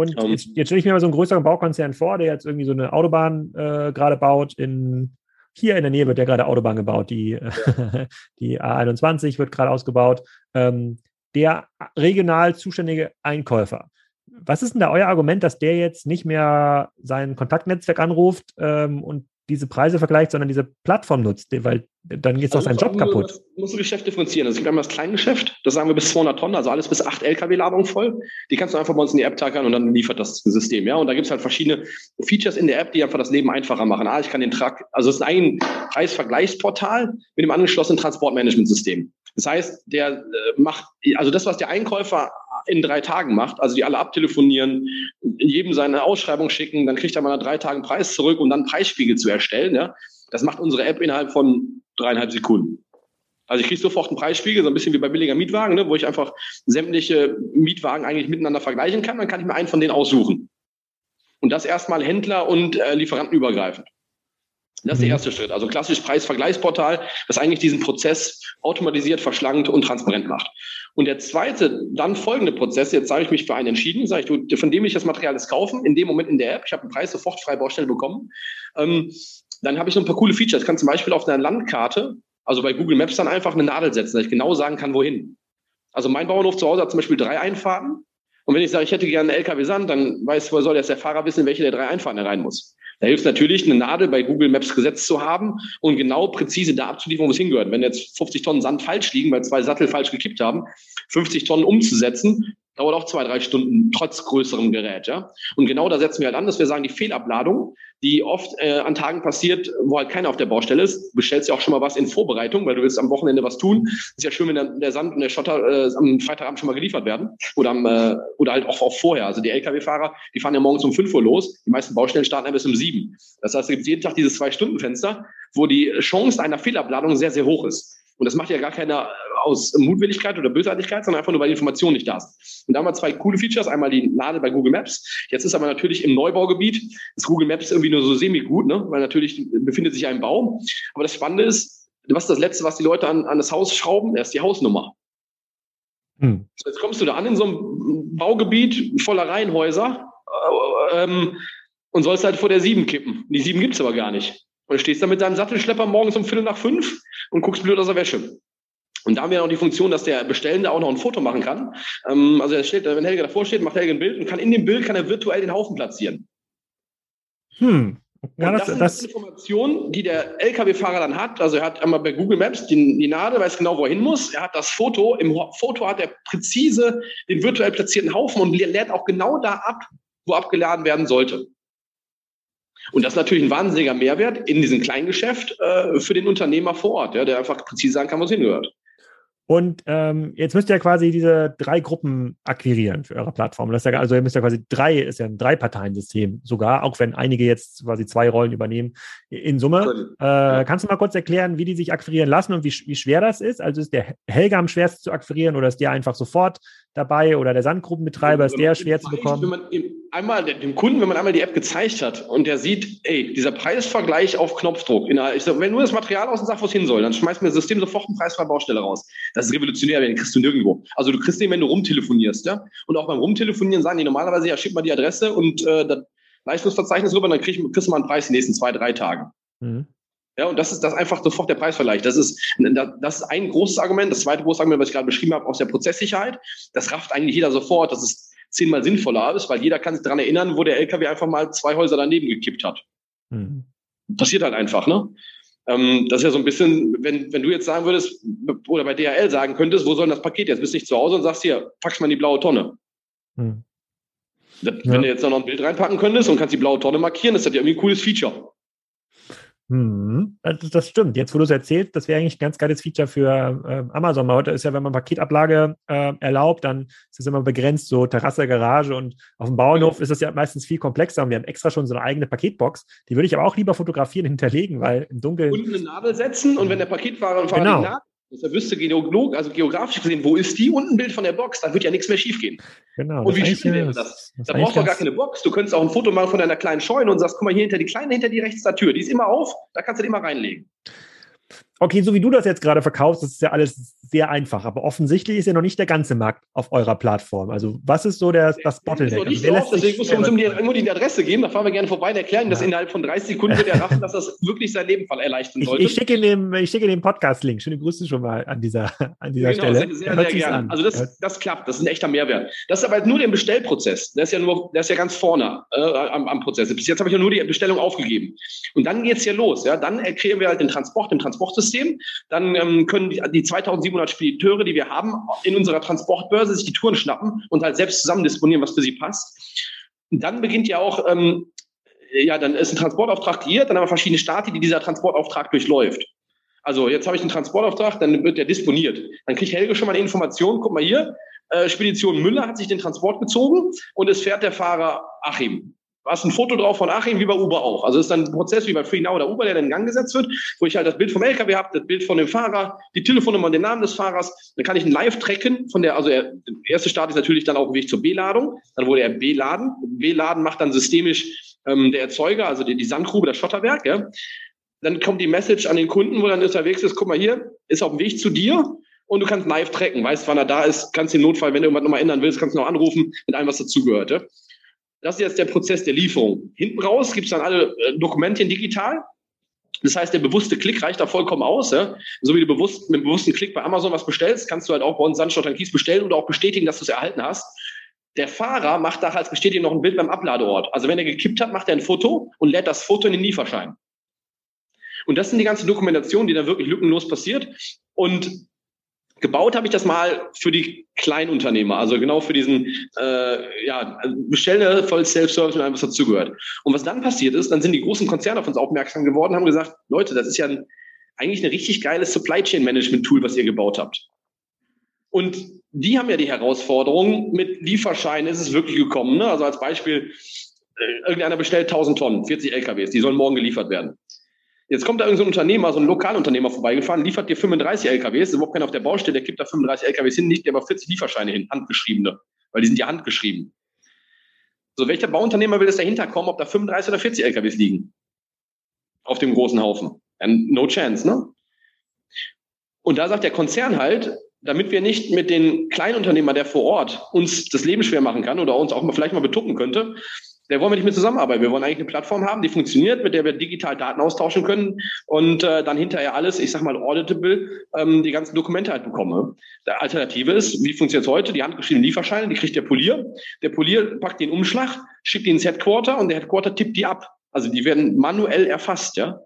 Speaker 1: Und um, ähm. jetzt, jetzt stelle ich mir mal so einen größeren Baukonzern vor, der jetzt irgendwie so eine Autobahn äh, gerade baut in hier in der Nähe wird ja gerade Autobahn gebaut, die, ja. (laughs) die A21 wird gerade ausgebaut. Ähm, der regional zuständige Einkäufer. Was ist denn da euer Argument, dass der jetzt nicht mehr sein Kontaktnetzwerk anruft ähm, und diese Preise vergleicht, sondern diese Plattform nutzt, weil dann geht also doch sein Job kaputt.
Speaker 3: Du musst du Geschäft differenzieren. Es gibt einmal das Kleingeschäft, das sagen wir bis 200 Tonnen, also alles bis 8 LKW-Ladung voll. Die kannst du einfach bei uns in die App tackern und dann liefert das System. Ja, und da gibt es halt verschiedene Features in der App, die einfach das Leben einfacher machen. Ah, ich kann den Truck, also es ist ein Preisvergleichsportal mit dem angeschlossenen Transportmanagementsystem. Das heißt, der äh, macht, also das, was der Einkäufer in drei Tagen macht, also die alle abtelefonieren, jedem seine Ausschreibung schicken, dann kriegt er mal nach drei Tagen Preis zurück und dann Preisspiegel zu erstellen. Ja? Das macht unsere App innerhalb von dreieinhalb Sekunden. Also ich kriege sofort einen Preisspiegel, so ein bisschen wie bei billiger Mietwagen, ne, wo ich einfach sämtliche Mietwagen eigentlich miteinander vergleichen kann. Dann kann ich mir einen von denen aussuchen. Und das erstmal Händler und äh, Lieferanten übergreifend. Das ist der mhm. erste Schritt. Also klassisch Preisvergleichsportal, das eigentlich diesen Prozess automatisiert, verschlankt und transparent macht. Und der zweite, dann folgende Prozess, jetzt sage ich mich für einen entschieden, sage ich, du, von dem ich das Material ist kaufen, in dem Moment in der App, ich habe einen Preis sofort frei Baustelle bekommen, ähm, dann habe ich noch ein paar coole Features. Ich kann zum Beispiel auf einer Landkarte, also bei Google Maps dann einfach eine Nadel setzen, dass ich genau sagen kann, wohin. Also mein Bauernhof zu Hause hat zum Beispiel drei Einfahrten. Und wenn ich sage, ich hätte gerne einen LKW Sand, dann weiß, wo soll jetzt der Fahrer wissen, welche der drei Einfahrten rein muss. Da hilft natürlich, eine Nadel bei Google Maps gesetzt zu haben und genau präzise da abzuliefern, wo es hingehört. Wenn jetzt 50 Tonnen Sand falsch liegen, weil zwei Sattel falsch gekippt haben, 50 Tonnen umzusetzen, dauert auch zwei, drei Stunden, trotz größerem Gerät. Ja? Und genau da setzen wir halt an, dass wir sagen, die Fehlabladung, die oft äh, an Tagen passiert, wo halt keiner auf der Baustelle ist, bestellst ja auch schon mal was in Vorbereitung, weil du willst am Wochenende was tun. Ist ja schön, wenn der, der Sand und der Schotter äh, am Freitagabend schon mal geliefert werden oder, am, äh, oder halt auch, auch vorher. Also die Lkw-Fahrer, die fahren ja morgens um 5 Uhr los, die meisten Baustellen starten ja bis um 7. Das heißt, es gibt jeden Tag dieses Zwei-Stunden-Fenster, wo die Chance einer Fehlabladung sehr, sehr hoch ist. Und das macht ja gar keiner aus Mutwilligkeit oder Bösartigkeit, sondern einfach nur, weil die Information nicht da ist. Und da haben wir zwei coole Features. Einmal die Lade bei Google Maps. Jetzt ist aber natürlich im Neubaugebiet, ist Google Maps irgendwie nur so semi-gut, ne? weil natürlich befindet sich ein Baum. Aber das Spannende ist, was ist das Letzte, was die Leute an, an das Haus schrauben? Erst die Hausnummer. Hm. Jetzt kommst du da an in so einem Baugebiet voller Reihenhäuser äh, ähm, und sollst halt vor der sieben kippen. Die sieben gibt's aber gar nicht. Und du stehst da mit deinem Sattelschlepper morgens um Viertel nach fünf und guckst blöd aus der Wäsche. Und da haben wir noch die Funktion, dass der Bestellende auch noch ein Foto machen kann. Ähm, also er steht, wenn Helge davor steht, macht Helge ein Bild und kann in dem Bild kann er virtuell den Haufen platzieren. Hm. Ja, das, das, sind das Informationen, die der LKW-Fahrer dann hat. Also er hat einmal bei Google Maps die, die Nadel, weiß genau, wo er hin muss. Er hat das Foto. Im Foto hat er präzise den virtuell platzierten Haufen und lädt auch genau da ab, wo abgeladen werden sollte. Und das ist natürlich ein wahnsinniger Mehrwert in diesem Kleingeschäft äh, für den Unternehmer vor Ort, ja, der einfach präzise sagen kann, wo es hingehört.
Speaker 1: Und ähm, jetzt müsst ihr ja quasi diese drei Gruppen akquirieren für eure Plattform. Das ist ja, also ihr müsst ja quasi drei, ist ja ein Drei-Parteien-System sogar, auch wenn einige jetzt quasi zwei Rollen übernehmen in Summe. Äh, kannst du mal kurz erklären, wie die sich akquirieren lassen und wie, wie schwer das ist? Also ist der Helga am schwersten zu akquirieren oder ist der einfach sofort dabei oder der Sandgruppenbetreiber, ist der schwer zu bekommen?
Speaker 3: Wenn man einmal dem Kunden, wenn man einmal die App gezeigt hat und der sieht, ey, dieser Preisvergleich auf Knopfdruck, ich sag, wenn nur das Material aus und sagt, wo es hin soll, dann schmeißt mir das System sofort einen Preis Baustelle raus. Das ist revolutionär, den kriegst du nirgendwo. Also du kriegst den, wenn du rumtelefonierst, ja. Und auch beim Rumtelefonieren sagen die normalerweise, ja, schick mal die Adresse und äh, das Leistungsverzeichnis rüber, dann krieg, kriegst du mal einen Preis in den nächsten zwei, drei Tagen. Mhm. Ja, und das ist das einfach sofort der Preisvergleich. Das ist, das ist ein großes Argument. Das zweite große Argument, was ich gerade beschrieben habe, aus der Prozesssicherheit. Das rafft eigentlich jeder sofort, dass es zehnmal sinnvoller ist, weil jeder kann sich daran erinnern, wo der LKW einfach mal zwei Häuser daneben gekippt hat. Mhm. Passiert halt einfach, ne? Ähm, das ist ja so ein bisschen, wenn, wenn du jetzt sagen würdest, oder bei DHL sagen könntest, wo soll das Paket jetzt? Bist nicht zu Hause und sagst hier, packst mal in die blaue Tonne. Mhm. Das, ja. Wenn du jetzt noch ein Bild reinpacken könntest und kannst die blaue Tonne markieren, ist das ja irgendwie ein cooles Feature.
Speaker 1: Hm, das stimmt. Jetzt, wo du es erzählst, das wäre eigentlich ein ganz geiles Feature für äh, Amazon. Heute ist ja, wenn man Paketablage äh, erlaubt, dann ist es immer begrenzt, so Terrasse, Garage und auf dem Bauernhof ist das ja meistens viel komplexer und wir haben extra schon so eine eigene Paketbox. Die würde ich aber auch lieber fotografieren, (laughs) hinterlegen, weil im Dunkeln.
Speaker 3: Und eine Nadel setzen und wenn der Paketfahrer und Fahrer genau. die Nadel dass er wüsste geolog, also geografisch gesehen, wo ist die und ein Bild von der Box, dann wird ja nichts mehr schiefgehen. Genau. Und wie schön wäre das? das da brauchst du gar keine Box. Du könntest auch ein Foto machen von deiner kleinen Scheune und sagst, guck mal, hier hinter die kleine, hinter die rechts der Tür, die ist immer auf, da kannst du die immer reinlegen.
Speaker 1: Okay, so wie du das jetzt gerade verkaufst, das ist ja alles sehr einfach, aber offensichtlich ist ja noch nicht der ganze Markt auf eurer Plattform. Also was ist so der, das Bottleneck?
Speaker 3: Also, nicht so oft, deswegen musst du uns nur die Adresse geben, da fahren wir gerne vorbei und erklären ja. das innerhalb von 30 Sekunden wird er raffen, dass das wirklich sein Leben erleichtern sollte.
Speaker 1: Ich, ich schicke den, ich schicke den Podcast-Link. Schöne Grüße schon mal an dieser, an dieser genau, Stelle.
Speaker 3: Sehr, sehr, sehr gerne. Also das, das klappt, das ist ein echter Mehrwert. Das ist aber nur der Bestellprozess. Der ist ja nur, der ist ja ganz vorne äh, am, am, Prozess. Bis jetzt habe ich ja nur die Bestellung aufgegeben. Und dann geht es ja los. Ja? Dann kreieren wir halt den Transport im Transportsystem. Dann ähm, können die, die 2700 Spediteure, die wir haben, in unserer Transportbörse sich die Touren schnappen und halt selbst zusammen disponieren, was für sie passt. Und dann beginnt ja auch, ähm, ja, dann ist ein Transportauftrag kreiert, dann haben wir verschiedene Stati, die dieser Transportauftrag durchläuft. Also jetzt habe ich einen Transportauftrag, dann wird der disponiert. Dann kriegt Helge schon mal eine Information, guck mal hier, äh, Spedition Müller hat sich den Transport gezogen und es fährt der Fahrer Achim. Hast ein Foto drauf von Achim, wie bei Uber auch. Also es ist dann ein Prozess wie bei FreeNow oder Uber, der dann in Gang gesetzt wird, wo ich halt das Bild vom LKW habe, das Bild von dem Fahrer, die Telefonnummer und den Namen des Fahrers. Dann kann ich ein Live tracken von der, also der erste Start ist natürlich dann auch ein Weg zur B-Ladung. Dann wurde er B-Laden. B-Laden macht dann systemisch ähm, der Erzeuger, also die, die Sandgrube, das Schotterwerk. Ja. Dann kommt die Message an den Kunden, wo dann unterwegs ist, guck mal hier, ist auf dem Weg zu dir und du kannst live tracken, weißt, wann er da ist, kannst den Notfall, wenn du irgendwas nochmal ändern willst, kannst du noch anrufen mit allem, was dazugehört. Ja. Das ist jetzt der Prozess der Lieferung. Hinten raus gibt es dann alle äh, Dokumente digital. Das heißt, der bewusste Klick reicht da vollkommen aus. Ja? So wie du bewusst, mit dem bewussten Klick bei Amazon was bestellst, kannst du halt auch bei uns Sandstock und Kies bestellen oder auch bestätigen, dass du es erhalten hast. Der Fahrer macht da als Bestätigung noch ein Bild beim Abladeort. Also wenn er gekippt hat, macht er ein Foto und lädt das Foto in den Lieferschein. Und das sind die ganze Dokumentation, die da wirklich lückenlos passiert. Und Gebaut habe ich das mal für die Kleinunternehmer, also genau für diesen äh, ja, Bestelle voll Self-Service und allem, was dazugehört. Und was dann passiert ist, dann sind die großen Konzerne auf uns aufmerksam geworden, haben gesagt, Leute, das ist ja ein, eigentlich ein richtig geiles Supply Chain Management Tool, was ihr gebaut habt. Und die haben ja die Herausforderung, mit Lieferscheinen ist es wirklich gekommen. Ne? Also als Beispiel, äh, irgendeiner bestellt 1000 Tonnen, 40 LKWs, die sollen morgen geliefert werden. Jetzt kommt da irgendein so Unternehmer, so ein Lokalunternehmer vorbeigefahren, liefert dir 35 LKWs, ist überhaupt keiner auf der Baustelle, der kippt da 35 LKWs hin, nicht, der aber 40 Lieferscheine hin, handgeschriebene, weil die sind ja handgeschrieben. So, welcher Bauunternehmer will das dahinter kommen, ob da 35 oder 40 LKWs liegen? Auf dem großen Haufen. And no chance, ne? Und da sagt der Konzern halt, damit wir nicht mit den Kleinunternehmer, der vor Ort uns das Leben schwer machen kann oder uns auch mal vielleicht mal betuppen könnte, der wollen wir nicht mit zusammenarbeiten. Wir wollen eigentlich eine Plattform haben, die funktioniert, mit der wir digital Daten austauschen können und äh, dann hinterher alles, ich sag mal, auditable, ähm, die ganzen Dokumente halt bekomme. Der Alternative ist, wie funktioniert es heute? Die handgeschriebenen Lieferscheine, die kriegt der Polier. Der Polier packt den Umschlag, schickt die ins Headquarter und der Headquarter tippt die ab. Also die werden manuell erfasst, ja.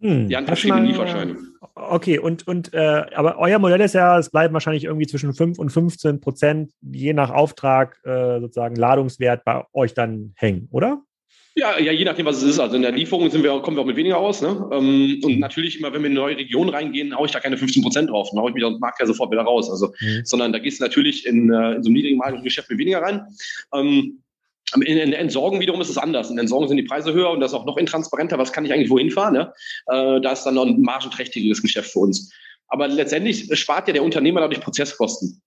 Speaker 1: Hm, die handgeschriebenen Lieferscheine. Okay, und, und äh, aber euer Modell ist ja, es bleibt wahrscheinlich irgendwie zwischen 5 und 15 Prozent, je nach Auftrag, äh, sozusagen Ladungswert bei euch dann hängen, oder?
Speaker 3: Ja, ja, je nachdem, was es ist. Also in der Lieferung sind wir, kommen wir auch mit weniger aus. Ne? Ähm, und natürlich immer, wenn wir in eine neue Region reingehen, haue ich da keine 15 Prozent drauf. Dann haue ich mich aus dem Markt ja sofort wieder raus. Also, mhm. sondern da gehst du natürlich in, äh, in so einem niedrigen Geschäft mit weniger rein. Ähm, in, in Entsorgen wiederum ist es anders. In Entsorgen sind die Preise höher und das ist auch noch intransparenter. Was kann ich eigentlich wohin fahren? Ne? Äh, da ist dann noch ein margenträchtigeres Geschäft für uns. Aber letztendlich spart ja der Unternehmer dadurch Prozesskosten.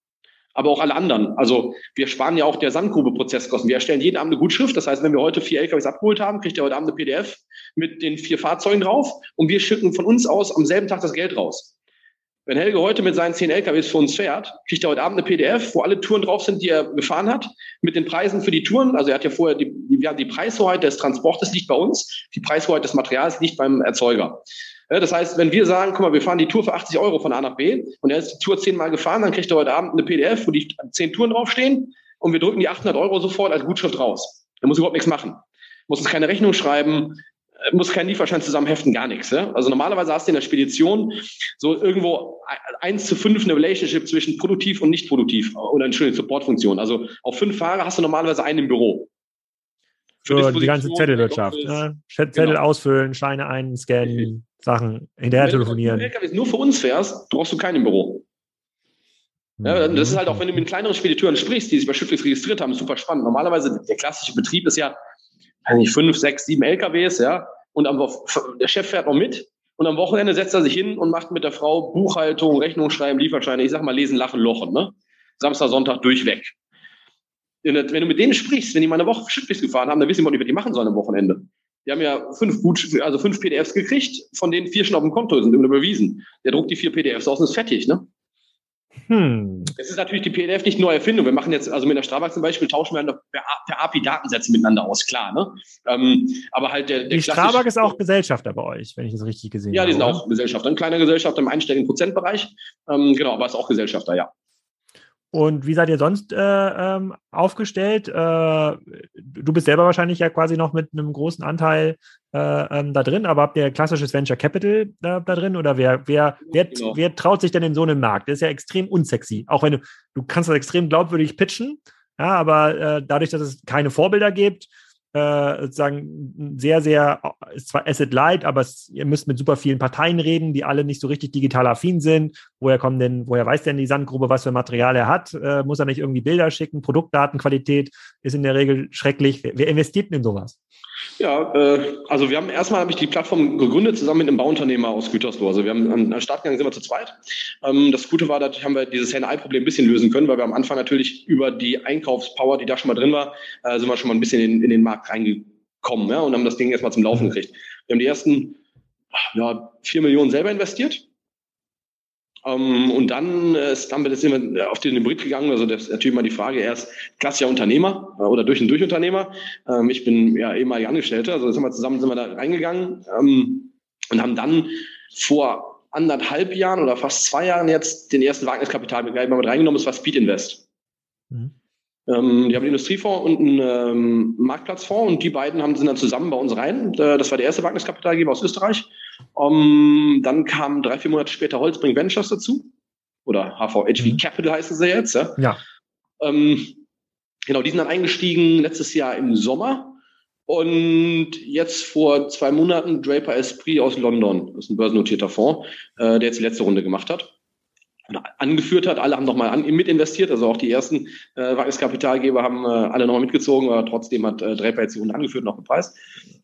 Speaker 3: Aber auch alle anderen. Also wir sparen ja auch der Sandgrube Prozesskosten. Wir erstellen jeden Abend eine Gutschrift. Das heißt, wenn wir heute vier LKWs abgeholt haben, kriegt ihr heute Abend eine PDF mit den vier Fahrzeugen drauf und wir schicken von uns aus am selben Tag das Geld raus. Wenn Helge heute mit seinen zehn LKWs für uns fährt, kriegt er heute Abend eine PDF, wo alle Touren drauf sind, die er gefahren hat, mit den Preisen für die Touren. Also er hat ja vorher die, die, die Preishoheit des Transportes liegt bei uns, die Preishoheit des Materials liegt beim Erzeuger. Das heißt, wenn wir sagen, guck mal, wir fahren die Tour für 80 Euro von A nach B und er ist die Tour zehnmal gefahren, dann kriegt er heute Abend eine PDF, wo die zehn Touren draufstehen und wir drücken die 800 Euro sofort als Gutschrift raus. Er muss überhaupt nichts machen. Muss uns keine Rechnung schreiben, muss kein Lieferschein zusammenheften, gar nichts. Ja? Also normalerweise hast du in der Spedition so irgendwo eins zu fünf eine Relationship zwischen produktiv und nicht produktiv oder Entschuldigung, Supportfunktion. Also auf fünf Fahrer hast du normalerweise einen im Büro.
Speaker 1: Für die ganze Zettelwirtschaft. Ja? Zettel genau. ausfüllen, Scheine einscannen, Sachen hinterher telefonieren. Wenn
Speaker 3: du nur für uns fährst, brauchst du keinen im Büro. Ja, das ist halt auch, wenn du mit kleineren Spediteuren sprichst, die sich bei Schifflix registriert haben, super spannend. Normalerweise, der klassische Betrieb ist ja, eigentlich fünf, sechs, sieben LKWs, ja, und am, der Chef fährt noch mit und am Wochenende setzt er sich hin und macht mit der Frau Buchhaltung, Rechnung schreiben, Lieferscheine, ich sag mal lesen, lachen, lochen, ne? Samstag, Sonntag durchweg. Wenn du mit denen sprichst, wenn die mal eine Woche Schifflicht gefahren haben, dann wissen die, was die machen sollen am Wochenende. Die haben ja fünf, Gut, also fünf PDFs gekriegt, von denen vier schon auf dem Konto sind überwiesen. Der druckt die vier PDFs aus und ist fertig, ne? Hm. Es ist natürlich die PDF nicht neue Erfindung. Wir machen jetzt, also mit der Strabag zum Beispiel, tauschen wir per, per API Datensätze miteinander aus, klar. Ne? Ähm, aber halt der, der
Speaker 1: Die Strabag ist auch Gesellschafter bei euch, wenn ich das richtig gesehen habe.
Speaker 3: Ja, die sind auch Gesellschafter. Ein kleiner Gesellschafter im einstelligen Prozentbereich. Ähm, genau, aber ist auch Gesellschafter, ja.
Speaker 1: Und wie seid ihr sonst äh, ähm, aufgestellt? Äh, du bist selber wahrscheinlich ja quasi noch mit einem großen Anteil äh, ähm, da drin, aber habt ihr klassisches Venture Capital äh, da drin? Oder wer, wer, wer, genau. wer traut sich denn in so einen Markt? Das ist ja extrem unsexy. Auch wenn du, du kannst das extrem glaubwürdig pitchen, ja, aber äh, dadurch, dass es keine Vorbilder gibt, äh, sozusagen sehr, sehr, ist zwar Asset Light, aber es, ihr müsst mit super vielen Parteien reden, die alle nicht so richtig digital affin sind. Woher kommen denn, woher weiß denn die Sandgrube, was für Material er hat? Äh, muss er nicht irgendwie Bilder schicken? Produktdatenqualität ist in der Regel schrecklich. Wer, wer investiert denn in sowas?
Speaker 3: Ja, äh, also wir haben erstmal habe ich die Plattform gegründet zusammen mit einem Bauunternehmer aus Gütersloh. Also wir haben am Startgang sind wir zu zweit. Ähm, das Gute war, dadurch haben wir dieses Henne-Ei-Problem ein bisschen lösen können, weil wir am Anfang natürlich über die Einkaufspower, die da schon mal drin war, äh, sind wir schon mal ein bisschen in, in den Markt reingekommen ja, und haben das Ding erstmal zum Laufen gekriegt. Wir haben die ersten ja, vier Millionen selber investiert ähm, und dann äh, ist dann das immer auf den Hybrid gegangen. Also das ist natürlich mal die Frage, er ist klassischer Unternehmer äh, oder durch und durch Unternehmer. Ähm, ich bin ja ehemaliger Angestellter, also sind wir zusammen sind wir da reingegangen ähm, und haben dann vor anderthalb Jahren oder fast zwei Jahren jetzt den ersten Wagniskapital mit, mit reingenommen, das war Speed Invest. Mhm. Ähm, die haben einen Industriefonds und einen ähm, Marktplatzfonds und die beiden haben, sind dann zusammen bei uns rein. Äh, das war der erste Wagniskapitalgeber aus Österreich. Um, ähm, dann kam drei, vier Monate später Holzbring Ventures dazu. Oder HVHV mhm. Capital heißen sie jetzt. Ja.
Speaker 1: ja.
Speaker 3: Ähm, genau, die sind dann eingestiegen letztes Jahr im Sommer. Und jetzt vor zwei Monaten Draper Esprit aus London. Das ist ein börsennotierter Fonds, äh, der jetzt die letzte Runde gemacht hat angeführt hat. Alle haben nochmal an, mit investiert, also auch die ersten äh, Wagniskapitalgeber haben äh, alle nochmal mitgezogen, aber trotzdem hat äh, Draper jetzt die Runde angeführt noch bepreist.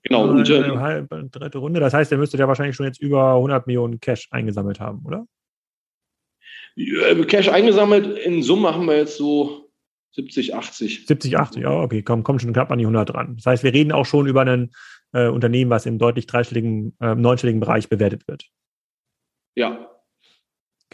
Speaker 1: Genau. Und, äh, halbe, dritte Runde, das heißt, ihr müsstet ja wahrscheinlich schon jetzt über 100 Millionen Cash eingesammelt haben, oder?
Speaker 3: Cash eingesammelt, in Summe haben wir jetzt so 70, 80.
Speaker 1: 70, 80, ja, okay, komm, komm schon knapp an die 100 dran. Das heißt, wir reden auch schon über ein äh, Unternehmen, was im deutlich dreistelligen, äh, neunstelligen Bereich bewertet wird.
Speaker 3: Ja,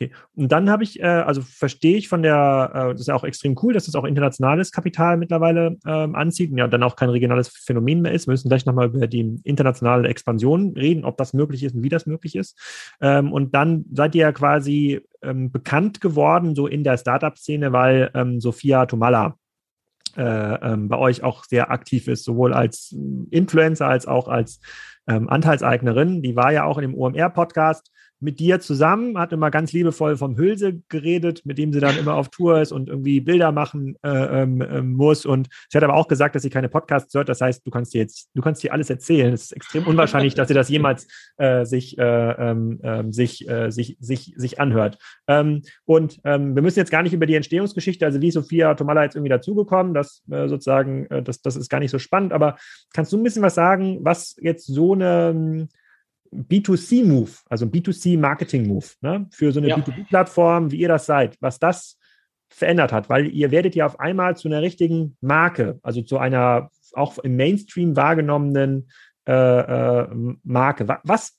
Speaker 1: Okay. Und dann habe ich, äh, also verstehe ich von der, äh, das ist ja auch extrem cool, dass das auch internationales Kapital mittlerweile ähm, anzieht und ja dann auch kein regionales Phänomen mehr ist. Wir müssen gleich nochmal über die internationale Expansion reden, ob das möglich ist und wie das möglich ist. Ähm, und dann seid ihr ja quasi ähm, bekannt geworden, so in der Startup-Szene, weil ähm, Sophia Tomala äh, ähm, bei euch auch sehr aktiv ist, sowohl als Influencer als auch als ähm, Anteilseignerin. Die war ja auch in dem OMR-Podcast mit dir zusammen, hat immer ganz liebevoll vom Hülse geredet, mit dem sie dann immer auf Tour ist und irgendwie Bilder machen äh, ähm, ähm, muss. Und sie hat aber auch gesagt, dass sie keine Podcasts hört. Das heißt, du kannst dir jetzt, du kannst dir alles erzählen. Es ist extrem unwahrscheinlich, dass sie das jemals äh, sich, äh, ähm, ähm sich, äh, sich, sich, sich anhört. Ähm, und ähm, wir müssen jetzt gar nicht über die Entstehungsgeschichte, also wie Sophia Tomala jetzt irgendwie dazugekommen, das äh, sozusagen, äh, das, das ist gar nicht so spannend, aber kannst du ein bisschen was sagen, was jetzt so eine B2C-Move, also B2C-Marketing-Move, ne, für so eine ja. B2B-Plattform, wie ihr das seid, was das verändert hat, weil ihr werdet ja auf einmal zu einer richtigen Marke, also zu einer auch im Mainstream wahrgenommenen äh, äh, Marke. Was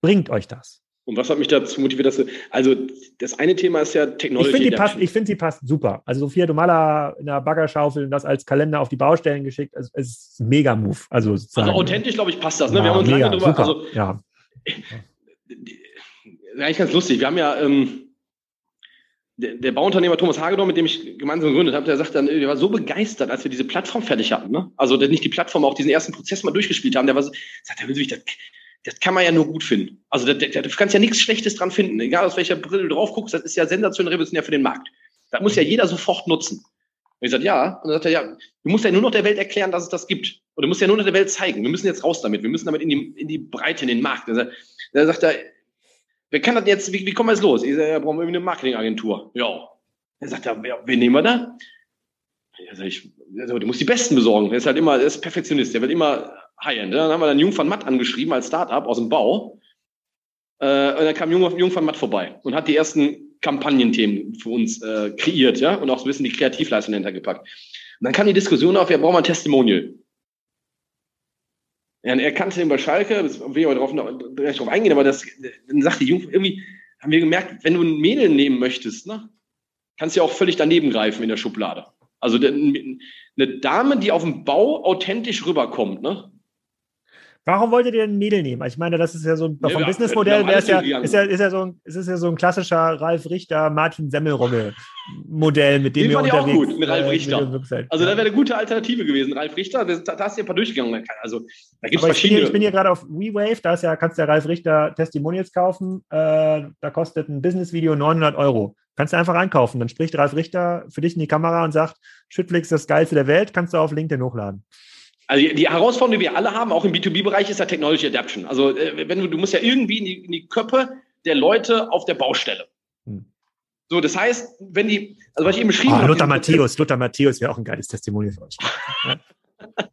Speaker 1: bringt euch das?
Speaker 3: Und was hat mich dazu motiviert, dass du, also das eine Thema ist ja Technologie.
Speaker 1: Ich finde, die, find, sie passt super. Also Sophia Domala in der Baggerschaufel und das als Kalender auf die Baustellen geschickt, es, es ist ein Mega-Move. Also,
Speaker 3: also authentisch, glaube ich, passt das. Ne? Ja, Wir haben uns mega, lange drüber, also
Speaker 1: ja
Speaker 3: eigentlich ganz lustig. Wir haben ja ähm, der, der, Bauunternehmer Thomas Hagedorn, mit dem ich gemeinsam gegründet habe, der sagt dann, der war so begeistert, als wir diese Plattform fertig hatten. Ne? Also der nicht die Plattform, auch diesen ersten Prozess mal durchgespielt haben. Der war so, sagt, sich das, das kann man ja nur gut finden. Also da, da, du kannst ja nichts Schlechtes dran finden. Egal aus welcher Brille du drauf guckst, das ist ja sensationell revolutionär für den Markt. Das muss ja jeder sofort nutzen. Und ich sagte, ja. Und dann sagt er, ja, du musst ja nur noch der Welt erklären, dass es das gibt. Und du musst ja nur noch der Welt zeigen. Wir müssen jetzt raus damit. Wir müssen damit in die, in die Breite, in den Markt. Da sagt er, wer kann das jetzt, wie, wie kommen wir jetzt los? Ich sage, ja, brauchen wir eine Marketingagentur. Ja. Er sagt, ja, wen nehmen wir da? Ja, sag ich, also, du musst die Besten besorgen. Der ist halt immer, der ist Perfektionist. Der wird immer High-End. Dann haben wir dann Jung van Matt angeschrieben als Startup aus dem Bau. Äh, und dann kam Jung, Jung van Matt vorbei und hat die ersten Kampagnenthemen für uns äh, kreiert, ja, und auch so ein bisschen die Kreativleistung hintergepackt. Und dann kam die Diskussion auf, ja, braucht man Testimonial. Ja, er kannte den bei Schalke, das will ich aber drauf, drauf eingehen, aber das, dann sagt die Jung, irgendwie haben wir gemerkt, wenn du ein Mädel nehmen möchtest, ne, kannst du ja auch völlig daneben greifen in der Schublade. Also eine Dame, die auf dem Bau authentisch rüberkommt, ne,
Speaker 1: Warum wolltet ihr ein Mädel nehmen? Ich meine, das ist ja so ein, vom Businessmodell wäre es ja, ist ja, ist ja so ein, ist ja so ein klassischer Ralf Richter, Martin Semmelrogge Modell, mit dem Den wir unterwegs auch gut,
Speaker 3: mit Ralf Richter. Äh, also da wäre eine gute Alternative gewesen. Ralf Richter, da, da hast du ein paar durchgegangen. Also da gibt es verschiedene.
Speaker 1: Ich bin hier, gerade auf WeWave, da ist ja, kannst du ja Ralf Richter Testimonials kaufen. Äh, da kostet ein Business-Video 900 Euro. Kannst du einfach einkaufen. Dann spricht Ralf Richter für dich in die Kamera und sagt, Schüttflix ist das Geilste der Welt, kannst du auf LinkedIn hochladen.
Speaker 3: Also die Herausforderung, die wir alle haben, auch im B2B-Bereich, ist ja Technology Adaption. Also äh, wenn du, du musst ja irgendwie in die, in die Köpfe der Leute auf der Baustelle. Hm. So, das heißt, wenn die, also was ich eben beschrieben oh,
Speaker 1: habe. Lothar Matthäus, Lothar Matthäus wäre auch ein geiles Testimonial für euch. (laughs)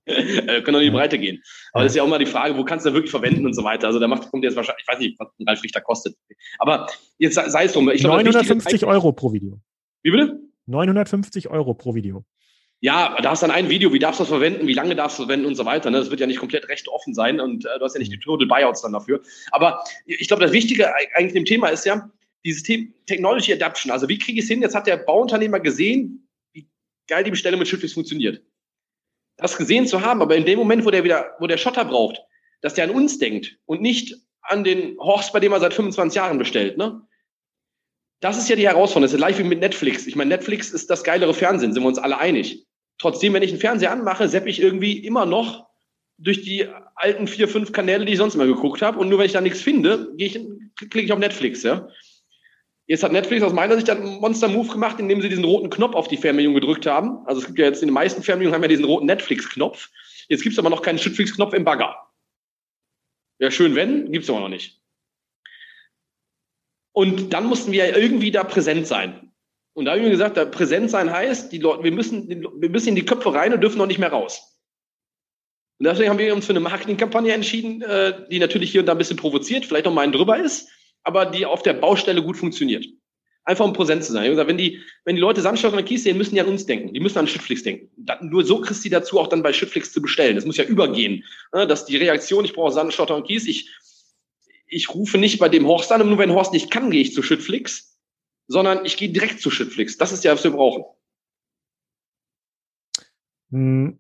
Speaker 3: äh, können doch in die Breite gehen. Aber das ist ja auch mal die Frage, wo kannst du da wirklich verwenden und so weiter. Also da macht, kommt jetzt wahrscheinlich, ich weiß nicht, was ein Ralf Richter kostet. Aber jetzt sei es drum.
Speaker 1: Ich glaub, 950 Euro pro Video.
Speaker 3: Wie bitte?
Speaker 1: 950 Euro pro Video.
Speaker 3: Ja, da hast dann ein Video, wie darfst du das verwenden, wie lange darfst du verwenden und so weiter. Ne? Das wird ja nicht komplett recht offen sein und äh, du hast ja nicht die Total Buyouts dann dafür. Aber ich glaube, das Wichtige eigentlich im Thema ist ja dieses Thema Technology Adaption. Also wie kriege ich es hin? Jetzt hat der Bauunternehmer gesehen, wie geil die Bestellung mit Schifflis funktioniert. Das gesehen zu haben, aber in dem Moment, wo der wieder, wo der Schotter braucht, dass der an uns denkt und nicht an den Horst, bei dem er seit 25 Jahren bestellt, ne? Das ist ja die Herausforderung. Das ist live wie mit Netflix. Ich meine, Netflix ist das geilere Fernsehen, sind wir uns alle einig. Trotzdem, wenn ich einen Fernseher anmache, sepp ich irgendwie immer noch durch die alten vier, fünf Kanäle, die ich sonst immer geguckt habe. Und nur wenn ich da nichts finde, ich, klicke ich auf Netflix, ja. Jetzt hat Netflix aus meiner Sicht einen Monster-Move gemacht, indem sie diesen roten Knopf auf die Fernbedienung gedrückt haben. Also es gibt ja jetzt in den meisten Fernbedienungen haben ja diesen roten Netflix-Knopf. Jetzt gibt es aber noch keinen Netflix-Knopf im Bagger. Ja, schön wenn, gibt es aber noch nicht. Und dann mussten wir ja irgendwie da präsent sein. Und da habe ich mir gesagt, da präsent sein heißt, die Leute, wir müssen, wir müssen in die Köpfe rein und dürfen noch nicht mehr raus. Und deswegen haben wir uns für eine Marketingkampagne entschieden, äh, die natürlich hier und da ein bisschen provoziert, vielleicht noch mal ein drüber ist, aber die auf der Baustelle gut funktioniert. Einfach um präsent zu sein. Ich gesagt, wenn die, wenn die Leute Sandstock und Kies sehen, müssen die an uns denken. Die müssen an Schüttflix denken. nur so kriegst du dazu, auch dann bei Schüttflix zu bestellen. Das muss ja übergehen. Ne, dass die Reaktion, ich brauche Sandstock und Kies, ich, ich rufe nicht bei dem Horst an, und nur wenn Horst nicht kann, gehe ich zu Schüttflix sondern ich gehe direkt zu Shitflix. Das ist ja, was wir brauchen.
Speaker 1: Hm,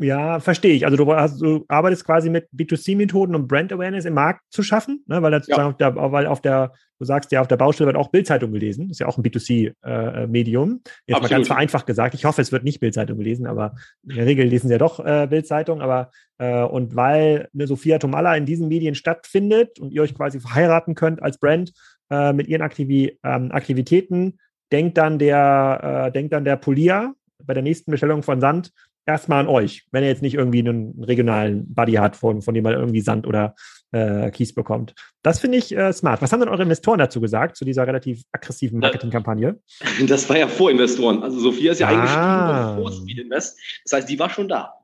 Speaker 1: ja, verstehe ich. Also du, hast, du arbeitest quasi mit B2C-Methoden, um Brand Awareness im Markt zu schaffen, ne? weil, ja. auf der, weil auf der, du sagst ja, auf der Baustelle wird auch Bildzeitung gelesen. Das ist ja auch ein B2C-Medium. Äh, Jetzt Absolut. mal ganz vereinfacht gesagt. Ich hoffe, es wird nicht Bildzeitung gelesen, aber in der Regel lesen sie ja doch äh, Bildzeitung. Aber äh, und weil eine Sophia Tomalla in diesen Medien stattfindet und ihr euch quasi verheiraten könnt als Brand, äh, mit ihren Aktivi ähm, Aktivitäten, denkt dann der, äh, denkt dann der Polier bei der nächsten Bestellung von Sand erstmal an euch, wenn er jetzt nicht irgendwie einen regionalen Buddy hat, von, von dem er irgendwie Sand oder äh, Kies bekommt. Das finde ich äh, smart. Was haben denn eure Investoren dazu gesagt, zu dieser relativ aggressiven Marketingkampagne?
Speaker 3: Das war ja vor Investoren. Also Sophia ist ja ah. eingestiegen vor Speed Invest. Das heißt, die war schon da.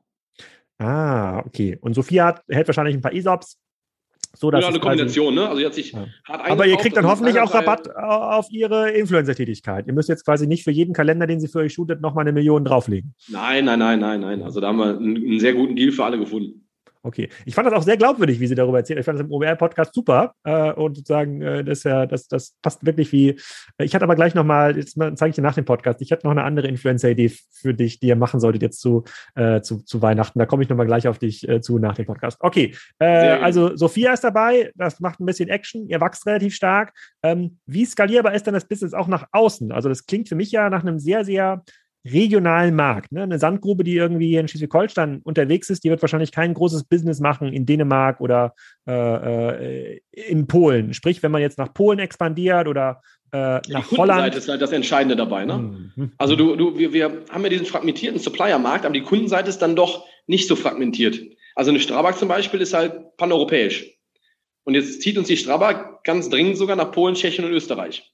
Speaker 1: Ah, okay. Und Sophia hat, hält wahrscheinlich ein paar ESOPs so, dass
Speaker 3: ja, eine Kombination, ne? Also jetzt sich
Speaker 1: ja. Aber ihr kriegt dann hoffentlich auch Rabatt auf ihre Influencer-Tätigkeit. Ihr müsst jetzt quasi nicht für jeden Kalender, den sie für euch shootet, nochmal eine Million drauflegen.
Speaker 3: Nein, nein, nein, nein, nein. Also da haben wir einen, einen sehr guten Deal für alle gefunden.
Speaker 1: Okay. Ich fand das auch sehr glaubwürdig, wie sie darüber erzählt. Ich fand das im OMR-Podcast super. Äh, und sozusagen, äh, das, ja, das, das passt wirklich wie. Äh, ich hatte aber gleich nochmal, jetzt zeige ich dir nach dem Podcast, ich hatte noch eine andere Influencer-Idee für dich, die ihr machen solltet jetzt zu, äh, zu, zu Weihnachten. Da komme ich nochmal gleich auf dich äh, zu nach dem Podcast. Okay. Äh, also Sophia ist dabei, das macht ein bisschen Action, ihr wächst relativ stark. Ähm, wie skalierbar ist dann das Business auch nach außen? Also das klingt für mich ja nach einem sehr, sehr regionalen Markt. Ne? Eine Sandgrube, die irgendwie in Schleswig-Holstein unterwegs ist, die wird wahrscheinlich kein großes Business machen in Dänemark oder äh, äh in Polen. Sprich, wenn man jetzt nach Polen expandiert oder äh, nach die Holland.
Speaker 3: ist halt das Entscheidende dabei. Ne? Mhm. Also du, du, wir, wir haben ja diesen fragmentierten Supplier-Markt, aber die Kundenseite ist dann doch nicht so fragmentiert. Also eine Strabag zum Beispiel ist halt paneuropäisch. Und jetzt zieht uns die Strabag ganz dringend sogar nach Polen, Tschechien und Österreich.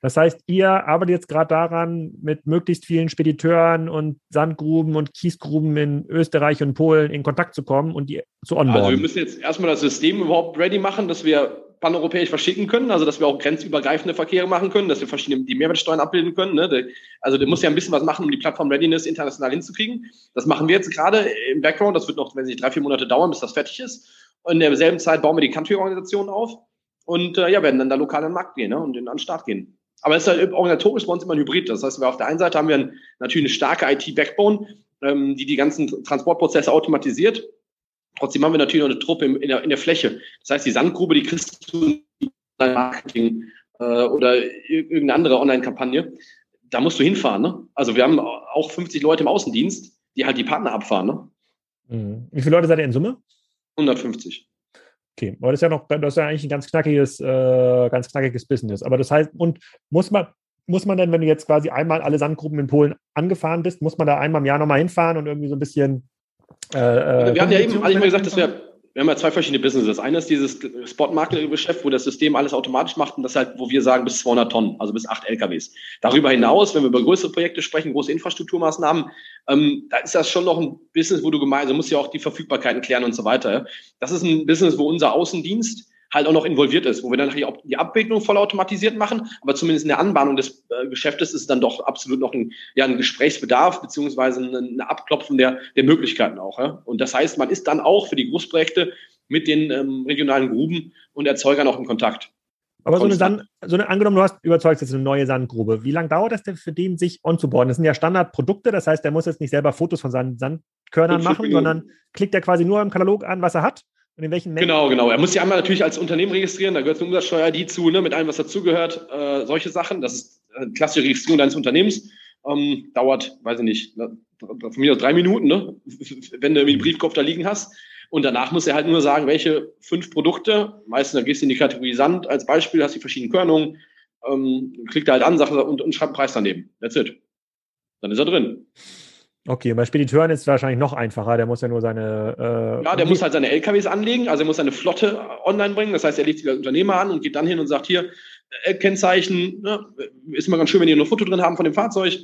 Speaker 1: Das heißt, ihr arbeitet jetzt gerade daran, mit möglichst vielen Spediteuren und Sandgruben und Kiesgruben in Österreich und Polen in Kontakt zu kommen und die zu onboarden. Also
Speaker 3: wir müssen jetzt erstmal das System überhaupt ready machen, dass wir paneuropäisch verschicken können, also dass wir auch grenzübergreifende Verkehre machen können, dass wir verschiedene die Mehrwertsteuern abbilden können. Ne? Also du musst ja ein bisschen was machen, um die Plattform Readiness international hinzukriegen. Das machen wir jetzt gerade im Background. Das wird noch, wenn sich drei, vier Monate dauern, bis das fertig ist. Und in derselben Zeit bauen wir die Country-Organisation auf und äh, ja, werden dann da lokal an den Markt gehen ne? und in den Start gehen. Aber es ist halt organisatorisch bei uns immer ein Hybrid. Das heißt, wir auf der einen Seite haben wir ein, natürlich eine starke IT-Backbone, ähm, die die ganzen Transportprozesse automatisiert. Trotzdem haben wir natürlich noch eine Truppe in, in, der, in der Fläche. Das heißt, die Sandgrube, die kriegst du Marketing äh, oder irgendeine andere Online-Kampagne. Da musst du hinfahren. Ne? Also wir haben auch 50 Leute im Außendienst, die halt die Partner abfahren. Ne?
Speaker 1: Mhm. Wie viele Leute seid ihr in Summe?
Speaker 3: 150.
Speaker 1: Okay, aber das ist ja noch, das ist ja eigentlich ein ganz knackiges, äh, ganz knackiges Business. Aber das heißt, und muss man, muss man denn, wenn du jetzt quasi einmal alle Sandgruppen in Polen angefahren bist, muss man da einmal im Jahr nochmal hinfahren und irgendwie so ein bisschen.
Speaker 3: Äh, äh wir haben ja eben, also ich mal gesagt, dass wir wir haben ja zwei verschiedene Businesses. Eines ist dieses Spot-Market-Geschäft, wo das System alles automatisch macht und das halt, wo wir sagen, bis 200 Tonnen, also bis acht LKWs. Darüber hinaus, wenn wir über größere Projekte sprechen, große Infrastrukturmaßnahmen, ähm, da ist das schon noch ein Business, wo du gemeinsam, also musst ja auch die Verfügbarkeiten klären und so weiter. Das ist ein Business, wo unser Außendienst halt auch noch involviert ist, wo wir dann die Abbildung vollautomatisiert machen, aber zumindest in der Anbahnung des äh, Geschäftes ist dann doch absolut noch ein, ja, ein Gesprächsbedarf beziehungsweise eine Abklopfen der, der Möglichkeiten auch. Ja? Und das heißt, man ist dann auch für die Großprojekte mit den ähm, regionalen Gruben und Erzeugern auch in Kontakt.
Speaker 1: Aber so eine, Sand, so eine, angenommen, du hast überzeugt jetzt eine neue Sandgrube. Wie lange dauert das denn für den, sich onzuboarden? Das sind ja Standardprodukte, das heißt, der muss jetzt nicht selber Fotos von seinen Sandkörnern machen, sondern klickt er quasi nur im Katalog an, was er hat
Speaker 3: und in welchen Mengen? Genau, genau. Er muss sich einmal natürlich als Unternehmen registrieren, da gehört eine Umsatzsteuer die zu, ne, mit allem, was dazugehört, äh, solche Sachen. Das ist eine klassische Registrierung deines Unternehmens. Ähm, dauert, weiß ich nicht, von mir aus drei Minuten, ne, (laughs) wenn du den Briefkopf da liegen hast. Und danach muss er halt nur sagen, welche fünf Produkte, meistens da gehst du in die Kategorie Sand als Beispiel, hast die verschiedenen Körnungen, ähm, klickt er halt an, sagt und, und schreibt einen Preis daneben. That's it. Dann ist er drin.
Speaker 1: Okay, bei Spediteuren ist es wahrscheinlich noch einfacher. Der muss ja nur seine.
Speaker 3: Äh, ja, der muss halt seine LKWs anlegen. Also er muss seine Flotte online bringen. Das heißt, er legt sich als Unternehmer an und geht dann hin und sagt: Hier, äh, Kennzeichen, ne, ist immer ganz schön, wenn ihr nur ein Foto drin haben von dem Fahrzeug.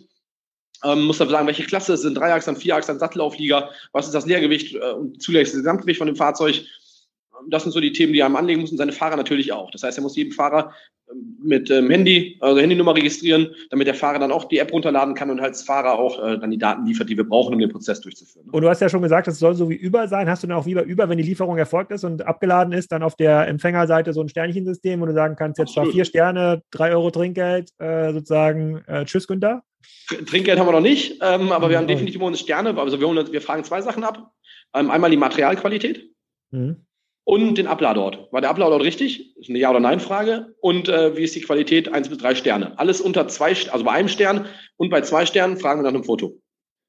Speaker 3: Ähm, muss dann sagen, welche Klasse es sind, Dreiachs, dann Vierachs, dann Sattelauflieger, was ist das Leergewicht äh, und zulässiges Gesamtgewicht von dem Fahrzeug. Das sind so die Themen, die er am anlegen muss und seine Fahrer natürlich auch. Das heißt, er muss jedem Fahrer mit ähm, Handy, also Handynummer registrieren, damit der Fahrer dann auch die App runterladen kann und als Fahrer auch äh, dann die Daten liefert, die wir brauchen, um den Prozess durchzuführen.
Speaker 1: Und du hast ja schon gesagt, es soll so wie über sein. Hast du dann auch wie über, wenn die Lieferung erfolgt ist und abgeladen ist, dann auf der Empfängerseite so ein Sternchensystem, wo du sagen kannst, jetzt war vier Sterne, drei Euro Trinkgeld, äh, sozusagen, äh, tschüss Günther?
Speaker 3: Trinkgeld haben wir noch nicht, ähm, aber mhm. wir haben definitiv uns Sterne, also wir, wir fragen zwei Sachen ab. Ähm, einmal die Materialqualität. Mhm und den Abladeort. War der Abladeort richtig? Das ist eine Ja- oder Nein-Frage. Und äh, wie ist die Qualität? Eins bis drei Sterne. Alles unter zwei, also bei einem Stern und bei zwei Sternen fragen wir nach einem Foto.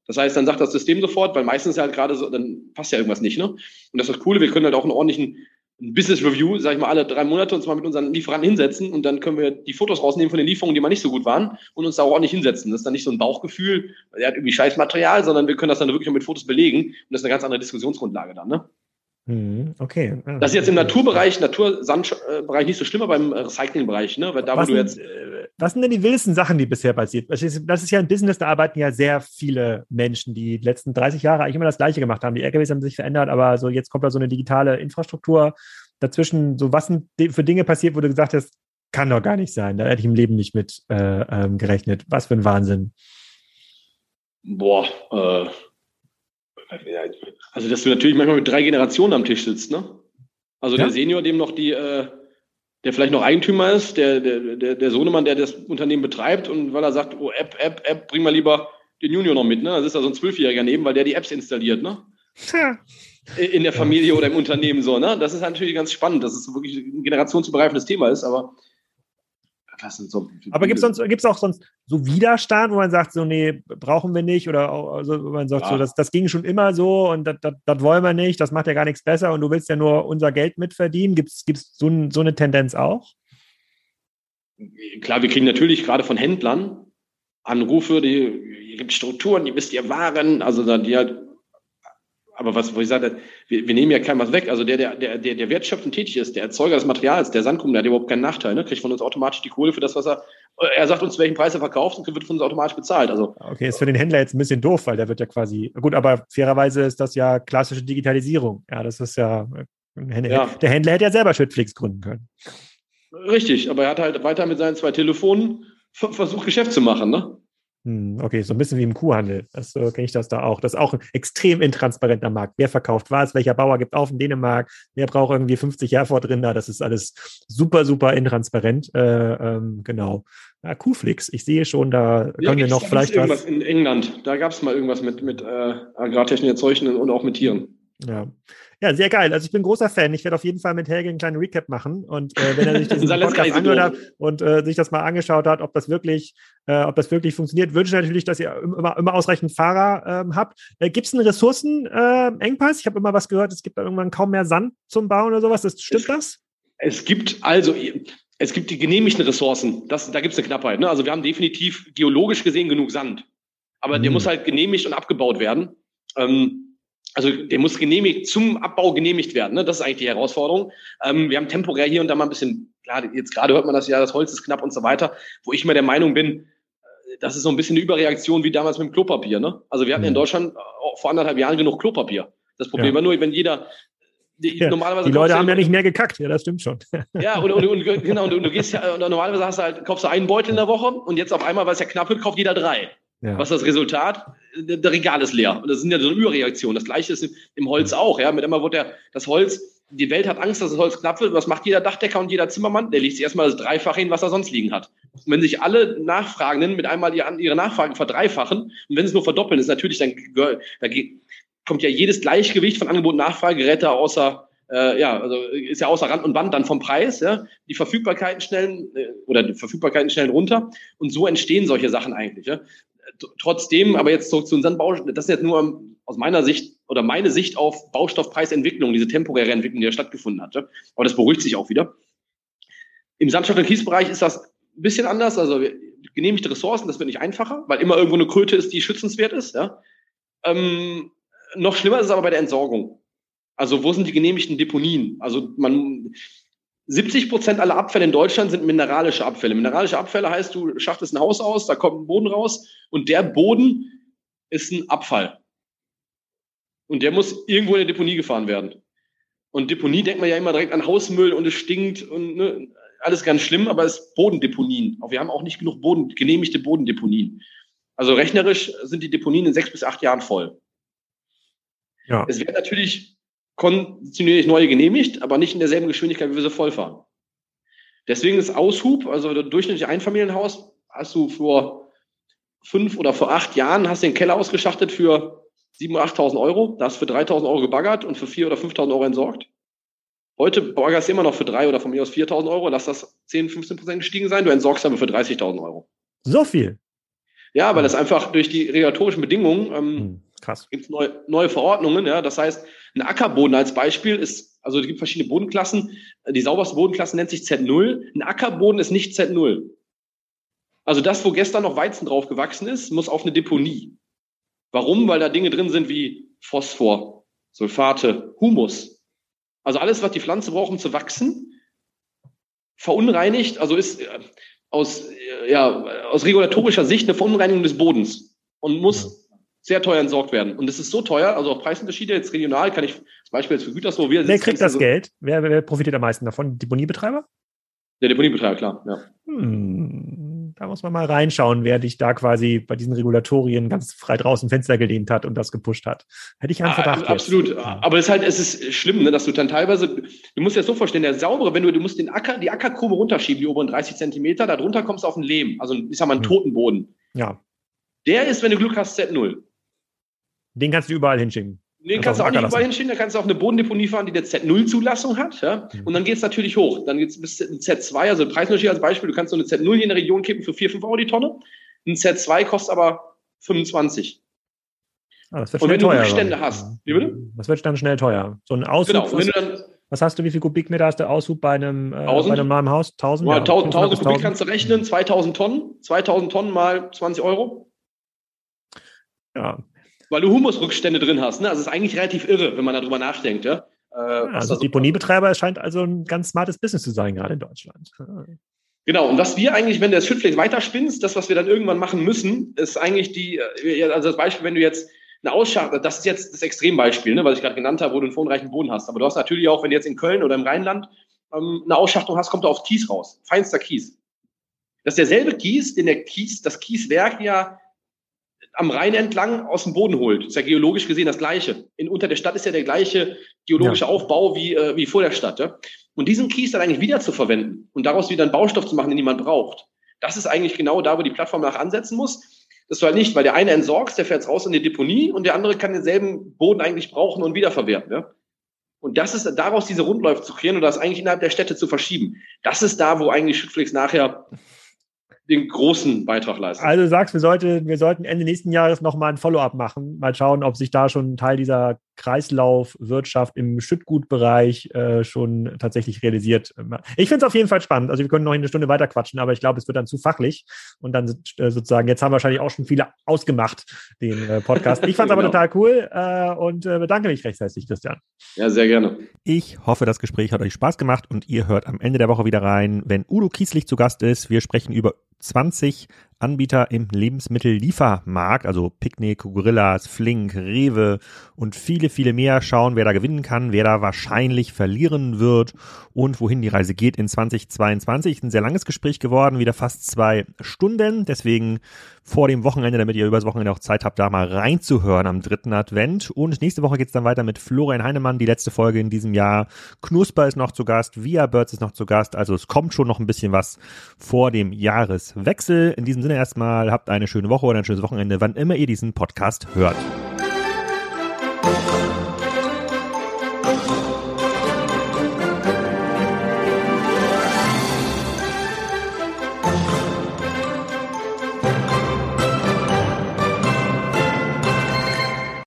Speaker 3: Das heißt, dann sagt das System sofort, weil meistens halt gerade so, dann passt ja irgendwas nicht, ne? Und das ist das Coole, wir können halt auch einen ordentlichen Business Review, sag ich mal, alle drei Monate uns mal mit unseren Lieferanten hinsetzen und dann können wir die Fotos rausnehmen von den Lieferungen, die mal nicht so gut waren und uns da auch ordentlich hinsetzen. Das ist dann nicht so ein Bauchgefühl, er hat irgendwie scheiß Material, sondern wir können das dann wirklich mit Fotos belegen und das ist eine ganz andere Diskussionsgrundlage dann, ne?
Speaker 1: Mhm, okay.
Speaker 3: Das ist jetzt im Naturbereich, Natursandbereich nicht so schlimm, aber im Recyclingbereich, ne? Weil da,
Speaker 1: was,
Speaker 3: wo du jetzt.
Speaker 1: Äh, was sind denn die wildesten Sachen, die bisher passiert? Das ist ja ein Business, da arbeiten ja sehr viele Menschen, die die letzten 30 Jahre eigentlich immer das Gleiche gemacht haben. Die LKWs haben sich verändert, aber so jetzt kommt da so eine digitale Infrastruktur dazwischen. So, was sind für Dinge passiert, wo du gesagt hast, kann doch gar nicht sein. Da hätte ich im Leben nicht mit äh, ähm, gerechnet. Was für ein Wahnsinn.
Speaker 3: Boah, äh, also, dass du natürlich manchmal mit drei Generationen am Tisch sitzt, ne? Also ja. der Senior, dem noch die, äh, der vielleicht noch Eigentümer ist, der, der, der, der Sohnemann, der das Unternehmen betreibt und weil er sagt, oh, App, App, App, bring mal lieber den Junior noch mit, ne? Das ist da so ein Zwölfjähriger neben, weil der die Apps installiert, ne? Ja. In der Familie oder im Unternehmen so, ne? Das ist natürlich ganz spannend, dass es wirklich ein generationsübergreifendes Thema ist, aber
Speaker 1: passen. So Aber gibt es auch sonst so Widerstand, wo man sagt, so, nee, brauchen wir nicht? Oder also, man sagt, ja. so, das, das ging schon immer so und das, das, das wollen wir nicht, das macht ja gar nichts besser und du willst ja nur unser Geld mitverdienen. Gibt es so, so eine Tendenz auch?
Speaker 3: Klar, wir kriegen natürlich gerade von Händlern Anrufe, die, ihr gibt Strukturen, die wisst ihr Waren, also die halt aber was, wo ich sage, wir, wir nehmen ja keinem was weg. Also der, der, der, der wertschöpfend tätig ist, der Erzeuger des Materials, der Sandkuchen, der hat überhaupt keinen Nachteil, ne? kriegt von uns automatisch die Kohle für das, was er, er sagt uns, welchen Preis er verkauft und wird von uns automatisch bezahlt. Also,
Speaker 1: okay, ist für den Händler jetzt ein bisschen doof, weil der wird ja quasi, gut, aber fairerweise ist das ja klassische Digitalisierung. Ja, das ist ja Ja. Der Händler hätte ja selber Schüttflix gründen können.
Speaker 3: Richtig, aber er hat halt weiter mit seinen zwei Telefonen versucht, Geschäft zu machen, ne?
Speaker 1: Hm, okay, so ein bisschen wie im Kuhhandel. So kenne ich das da auch. Das ist auch ein extrem intransparenter Markt. Wer verkauft was, welcher Bauer gibt auf in Dänemark, wer braucht irgendwie 50 Herford-Rinder. Das ist alles super, super intransparent. Äh, ähm, genau. Ja, Kuhflix, ich sehe schon, da ja, können wir noch vielleicht
Speaker 3: was. In England, da gab es mal irgendwas mit, mit äh, agrartechnischen Erzeugungen und auch mit Tieren.
Speaker 1: Ja. Ja, sehr geil. Also ich bin großer Fan. Ich werde auf jeden Fall mit Helge einen kleinen Recap machen. Und äh, wenn er sich diesen (laughs) Podcast angehört hat und äh, sich das mal angeschaut hat, ob das wirklich, äh, ob das wirklich funktioniert, wünsche ich natürlich, dass ihr immer, immer ausreichend Fahrer ähm, habt. Äh, Gibt es einen Ressourcenengpass? ich habe immer was gehört, es gibt da irgendwann kaum mehr Sand zum Bauen oder sowas. Das, stimmt
Speaker 3: es,
Speaker 1: das?
Speaker 3: Es gibt also es gibt die genehmigten Ressourcen. Das, da gibt es eine Knappheit. Ne? Also wir haben definitiv geologisch gesehen genug Sand. Aber mhm. der muss halt genehmigt und abgebaut werden. Ähm, also der muss genehmigt, zum Abbau genehmigt werden. Ne? Das ist eigentlich die Herausforderung. Ähm, wir haben temporär hier und da mal ein bisschen, klar, jetzt gerade hört man das ja, das Holz ist knapp und so weiter, wo ich mir der Meinung bin, äh, das ist so ein bisschen eine Überreaktion wie damals mit dem Klopapier. Ne? Also wir hatten mhm. in Deutschland vor anderthalb Jahren genug Klopapier. Das Problem ja. war nur, wenn jeder
Speaker 1: die, ja, normalerweise die Leute haben ja nicht mehr gekackt, ja, das stimmt schon. (laughs)
Speaker 3: Ja, und, und, und genau, und du, du gehst ja, normalerweise hast du halt, kaufst du einen Beutel in der Woche und jetzt auf einmal, weil es ja knapp wird, kauft jeder drei. Ja. Was ist das Resultat? Der Regal ist leer. Und das sind ja so eine Überreaktion. Das gleiche ist im Holz auch. Ja, mit immer wird der, das Holz, die Welt hat Angst, dass das Holz knapp wird. Was macht jeder Dachdecker und jeder Zimmermann? Der legt sich erstmal das Dreifache hin, was er sonst liegen hat. Und wenn sich alle Nachfragenden mit einmal ihre Nachfragen verdreifachen und wenn es nur verdoppeln, ist natürlich dann, da kommt ja jedes Gleichgewicht von Angebot und Nachfrage gerät da außer, äh, ja, also ist ja außer Rand und Band dann vom Preis, ja. Die Verfügbarkeiten schnellen äh, oder die Verfügbarkeiten schnellen runter und so entstehen solche Sachen eigentlich. Ja trotzdem, aber jetzt zurück zu unseren Baustoffen, das ist jetzt nur aus meiner Sicht oder meine Sicht auf Baustoffpreisentwicklung, diese temporäre Entwicklung, die ja stattgefunden hatte. Aber das beruhigt sich auch wieder. Im Sandstoff- und Kiesbereich ist das ein bisschen anders. Also genehmigte Ressourcen, das wird nicht einfacher, weil immer irgendwo eine Kröte ist, die schützenswert ist. Ja? Ähm, noch schlimmer ist es aber bei der Entsorgung. Also wo sind die genehmigten Deponien? Also man, 70 Prozent aller Abfälle in Deutschland sind mineralische Abfälle. Mineralische Abfälle heißt, du schachtest ein Haus aus, da kommt ein Boden raus und der Boden ist ein Abfall. Und der muss irgendwo in eine Deponie gefahren werden. Und Deponie denkt man ja immer direkt an Hausmüll und es stinkt und ne, alles ganz schlimm, aber es ist Bodendeponien. wir haben auch nicht genug Boden, genehmigte Bodendeponien. Also rechnerisch sind die Deponien in sechs bis acht Jahren voll. Ja. Es werden natürlich kontinuierlich neue genehmigt, aber nicht in derselben Geschwindigkeit, wie wir sie vollfahren. Deswegen ist Aushub, also der durchschnittliche Einfamilienhaus, hast du vor fünf oder vor acht Jahren hast du den Keller ausgeschachtet für 7.000 oder 8.000 Euro, da hast du für 3.000 Euro gebaggert und für 4.000 oder 5.000 Euro entsorgt. Heute baggerst du immer noch für 3 oder von mir aus 4.000 Euro, lass das 10, 15 Prozent gestiegen sein, du entsorgst aber für 30.000 Euro.
Speaker 1: So viel?
Speaker 3: Ja, weil das einfach durch die regulatorischen Bedingungen ähm, hm,
Speaker 1: krass.
Speaker 3: gibt neue, neue Verordnungen. Ja, das heißt, ein Ackerboden als Beispiel ist, also es gibt verschiedene Bodenklassen. Die sauberste Bodenklasse nennt sich Z0. Ein Ackerboden ist nicht Z0. Also das, wo gestern noch Weizen drauf gewachsen ist, muss auf eine Deponie. Warum? Weil da Dinge drin sind wie Phosphor, Sulfate, Humus. Also alles, was die Pflanze braucht, um zu wachsen, verunreinigt, also ist äh, aus, äh, ja, aus regulatorischer Sicht eine Verunreinigung des Bodens und muss sehr teuer entsorgt werden. Und es ist so teuer, also auch Preisunterschiede, jetzt regional kann ich, zum Beispiel jetzt für Gütersloh, wir
Speaker 1: Wer kriegt das so Geld? Wer, wer, profitiert am meisten davon? Deponiebetreiber?
Speaker 3: Der Deponiebetreiber, klar, ja.
Speaker 1: Hm, da muss man mal reinschauen, wer dich da quasi bei diesen Regulatorien ganz frei draußen Fenster gelehnt hat und das gepusht hat. Hätte ich einen Verdacht.
Speaker 3: Ah, absolut. Jetzt. Aber es ist halt, es ist schlimm, ne, dass du dann teilweise, du musst dir das so vorstellen, der saubere, wenn du, du musst den Acker, die Ackergrube runterschieben, die oberen 30 Zentimeter, darunter kommst du auf einen Lehm, also ich sag mal einen hm. toten Boden.
Speaker 1: Ja.
Speaker 3: Der ist, wenn du Glück hast, Z0.
Speaker 1: Den kannst du überall hinschicken.
Speaker 3: Den kannst du auch nicht überall hinschicken, da kannst du auch eine Bodendeponie fahren, die eine Z0-Zulassung hat. Ja? Mhm. Und dann geht es natürlich hoch. Dann geht es bis Z2, also Preisnachschied als Beispiel, du kannst so eine Z0 hier in der Region kippen für 4, 5 Euro die Tonne. Ein Z2 kostet aber 25.
Speaker 1: Ah, das wird und wenn du
Speaker 3: Rückstände hast,
Speaker 1: wie bitte? Das wird dann schnell teuer. So ein Aushub, genau. was, dann, was, hast du, wie viel Kubikmeter hast du Aushub bei einem, äh, bei einem normalen Haus? 1000?
Speaker 3: Ja, 1000, 1000 Kubik kannst du rechnen, 2000 Tonnen, 2000 Tonnen mal 20 Euro.
Speaker 1: Ja,
Speaker 3: weil du Humusrückstände drin hast. Ne? Also es ist eigentlich relativ irre, wenn man darüber nachdenkt. Ja?
Speaker 1: Äh, also Deponiebetreiber scheint also ein ganz smartes Business zu sein, gerade in Deutschland.
Speaker 3: Genau, und was wir eigentlich, wenn du das Schüttflex weiterspinnst, das, was wir dann irgendwann machen müssen, ist eigentlich die, äh, also das Beispiel, wenn du jetzt eine Ausschachtung, das ist jetzt das Extrembeispiel, ne, was ich gerade genannt habe, wo du einen vornreichen Boden hast. Aber du hast natürlich auch, wenn du jetzt in Köln oder im Rheinland ähm, eine Ausschachtung hast, kommt da auf Kies raus. Feinster Kies. Das ist derselbe Kies, den der Kies, das Kieswerk ja am Rhein entlang aus dem Boden holt. Das ist ja geologisch gesehen das Gleiche. In, unter der Stadt ist ja der gleiche geologische ja. Aufbau wie, äh, wie vor der Stadt. Ja? Und diesen Kies dann eigentlich wieder zu verwenden und daraus wieder einen Baustoff zu machen, den niemand braucht, das ist eigentlich genau da, wo die Plattform nach ansetzen muss. Das soll nicht, weil der eine entsorgt, der fährt raus in die Deponie und der andere kann denselben Boden eigentlich brauchen und wiederverwerten. Ja? Und das ist daraus diese Rundläufe zu kreieren und das eigentlich innerhalb der Städte zu verschieben. Das ist da, wo eigentlich Schüttflix nachher den großen Beitrag leisten.
Speaker 1: Also sagst, wir, sollte, wir sollten Ende nächsten Jahres nochmal ein Follow-up machen, mal schauen, ob sich da schon ein Teil dieser Kreislaufwirtschaft im Schüttgutbereich äh, schon tatsächlich realisiert. Ich finde es auf jeden Fall spannend. Also wir können noch eine Stunde weiter quatschen, aber ich glaube, es wird dann zu fachlich. Und dann äh, sozusagen, jetzt haben wahrscheinlich auch schon viele ausgemacht, den äh, Podcast. Ich fand es (laughs) aber genau. total cool äh, und äh, bedanke mich recht herzlich, Christian.
Speaker 3: Ja, sehr gerne.
Speaker 1: Ich hoffe, das Gespräch hat euch Spaß gemacht und ihr hört am Ende der Woche wieder rein, wenn Udo Kieslich zu Gast ist. Wir sprechen über 20 Anbieter im Lebensmittelliefermarkt, also Picknick, Gorillas, Flink, Rewe und viele, viele mehr schauen, wer da gewinnen kann, wer da wahrscheinlich verlieren wird und wohin die Reise geht in 2022. Ein sehr langes Gespräch geworden, wieder fast zwei Stunden. Deswegen vor dem Wochenende, damit ihr übers Wochenende auch Zeit habt, da mal reinzuhören am dritten Advent. Und nächste Woche geht's dann weiter mit Florian Heinemann, die letzte Folge in diesem Jahr. Knusper ist noch zu Gast, Via Birds ist noch zu Gast. Also es kommt schon noch ein bisschen was vor dem Jahreswechsel. In diesem Sinne erstmal, habt eine schöne Woche oder ein schönes Wochenende, wann immer ihr diesen Podcast hört.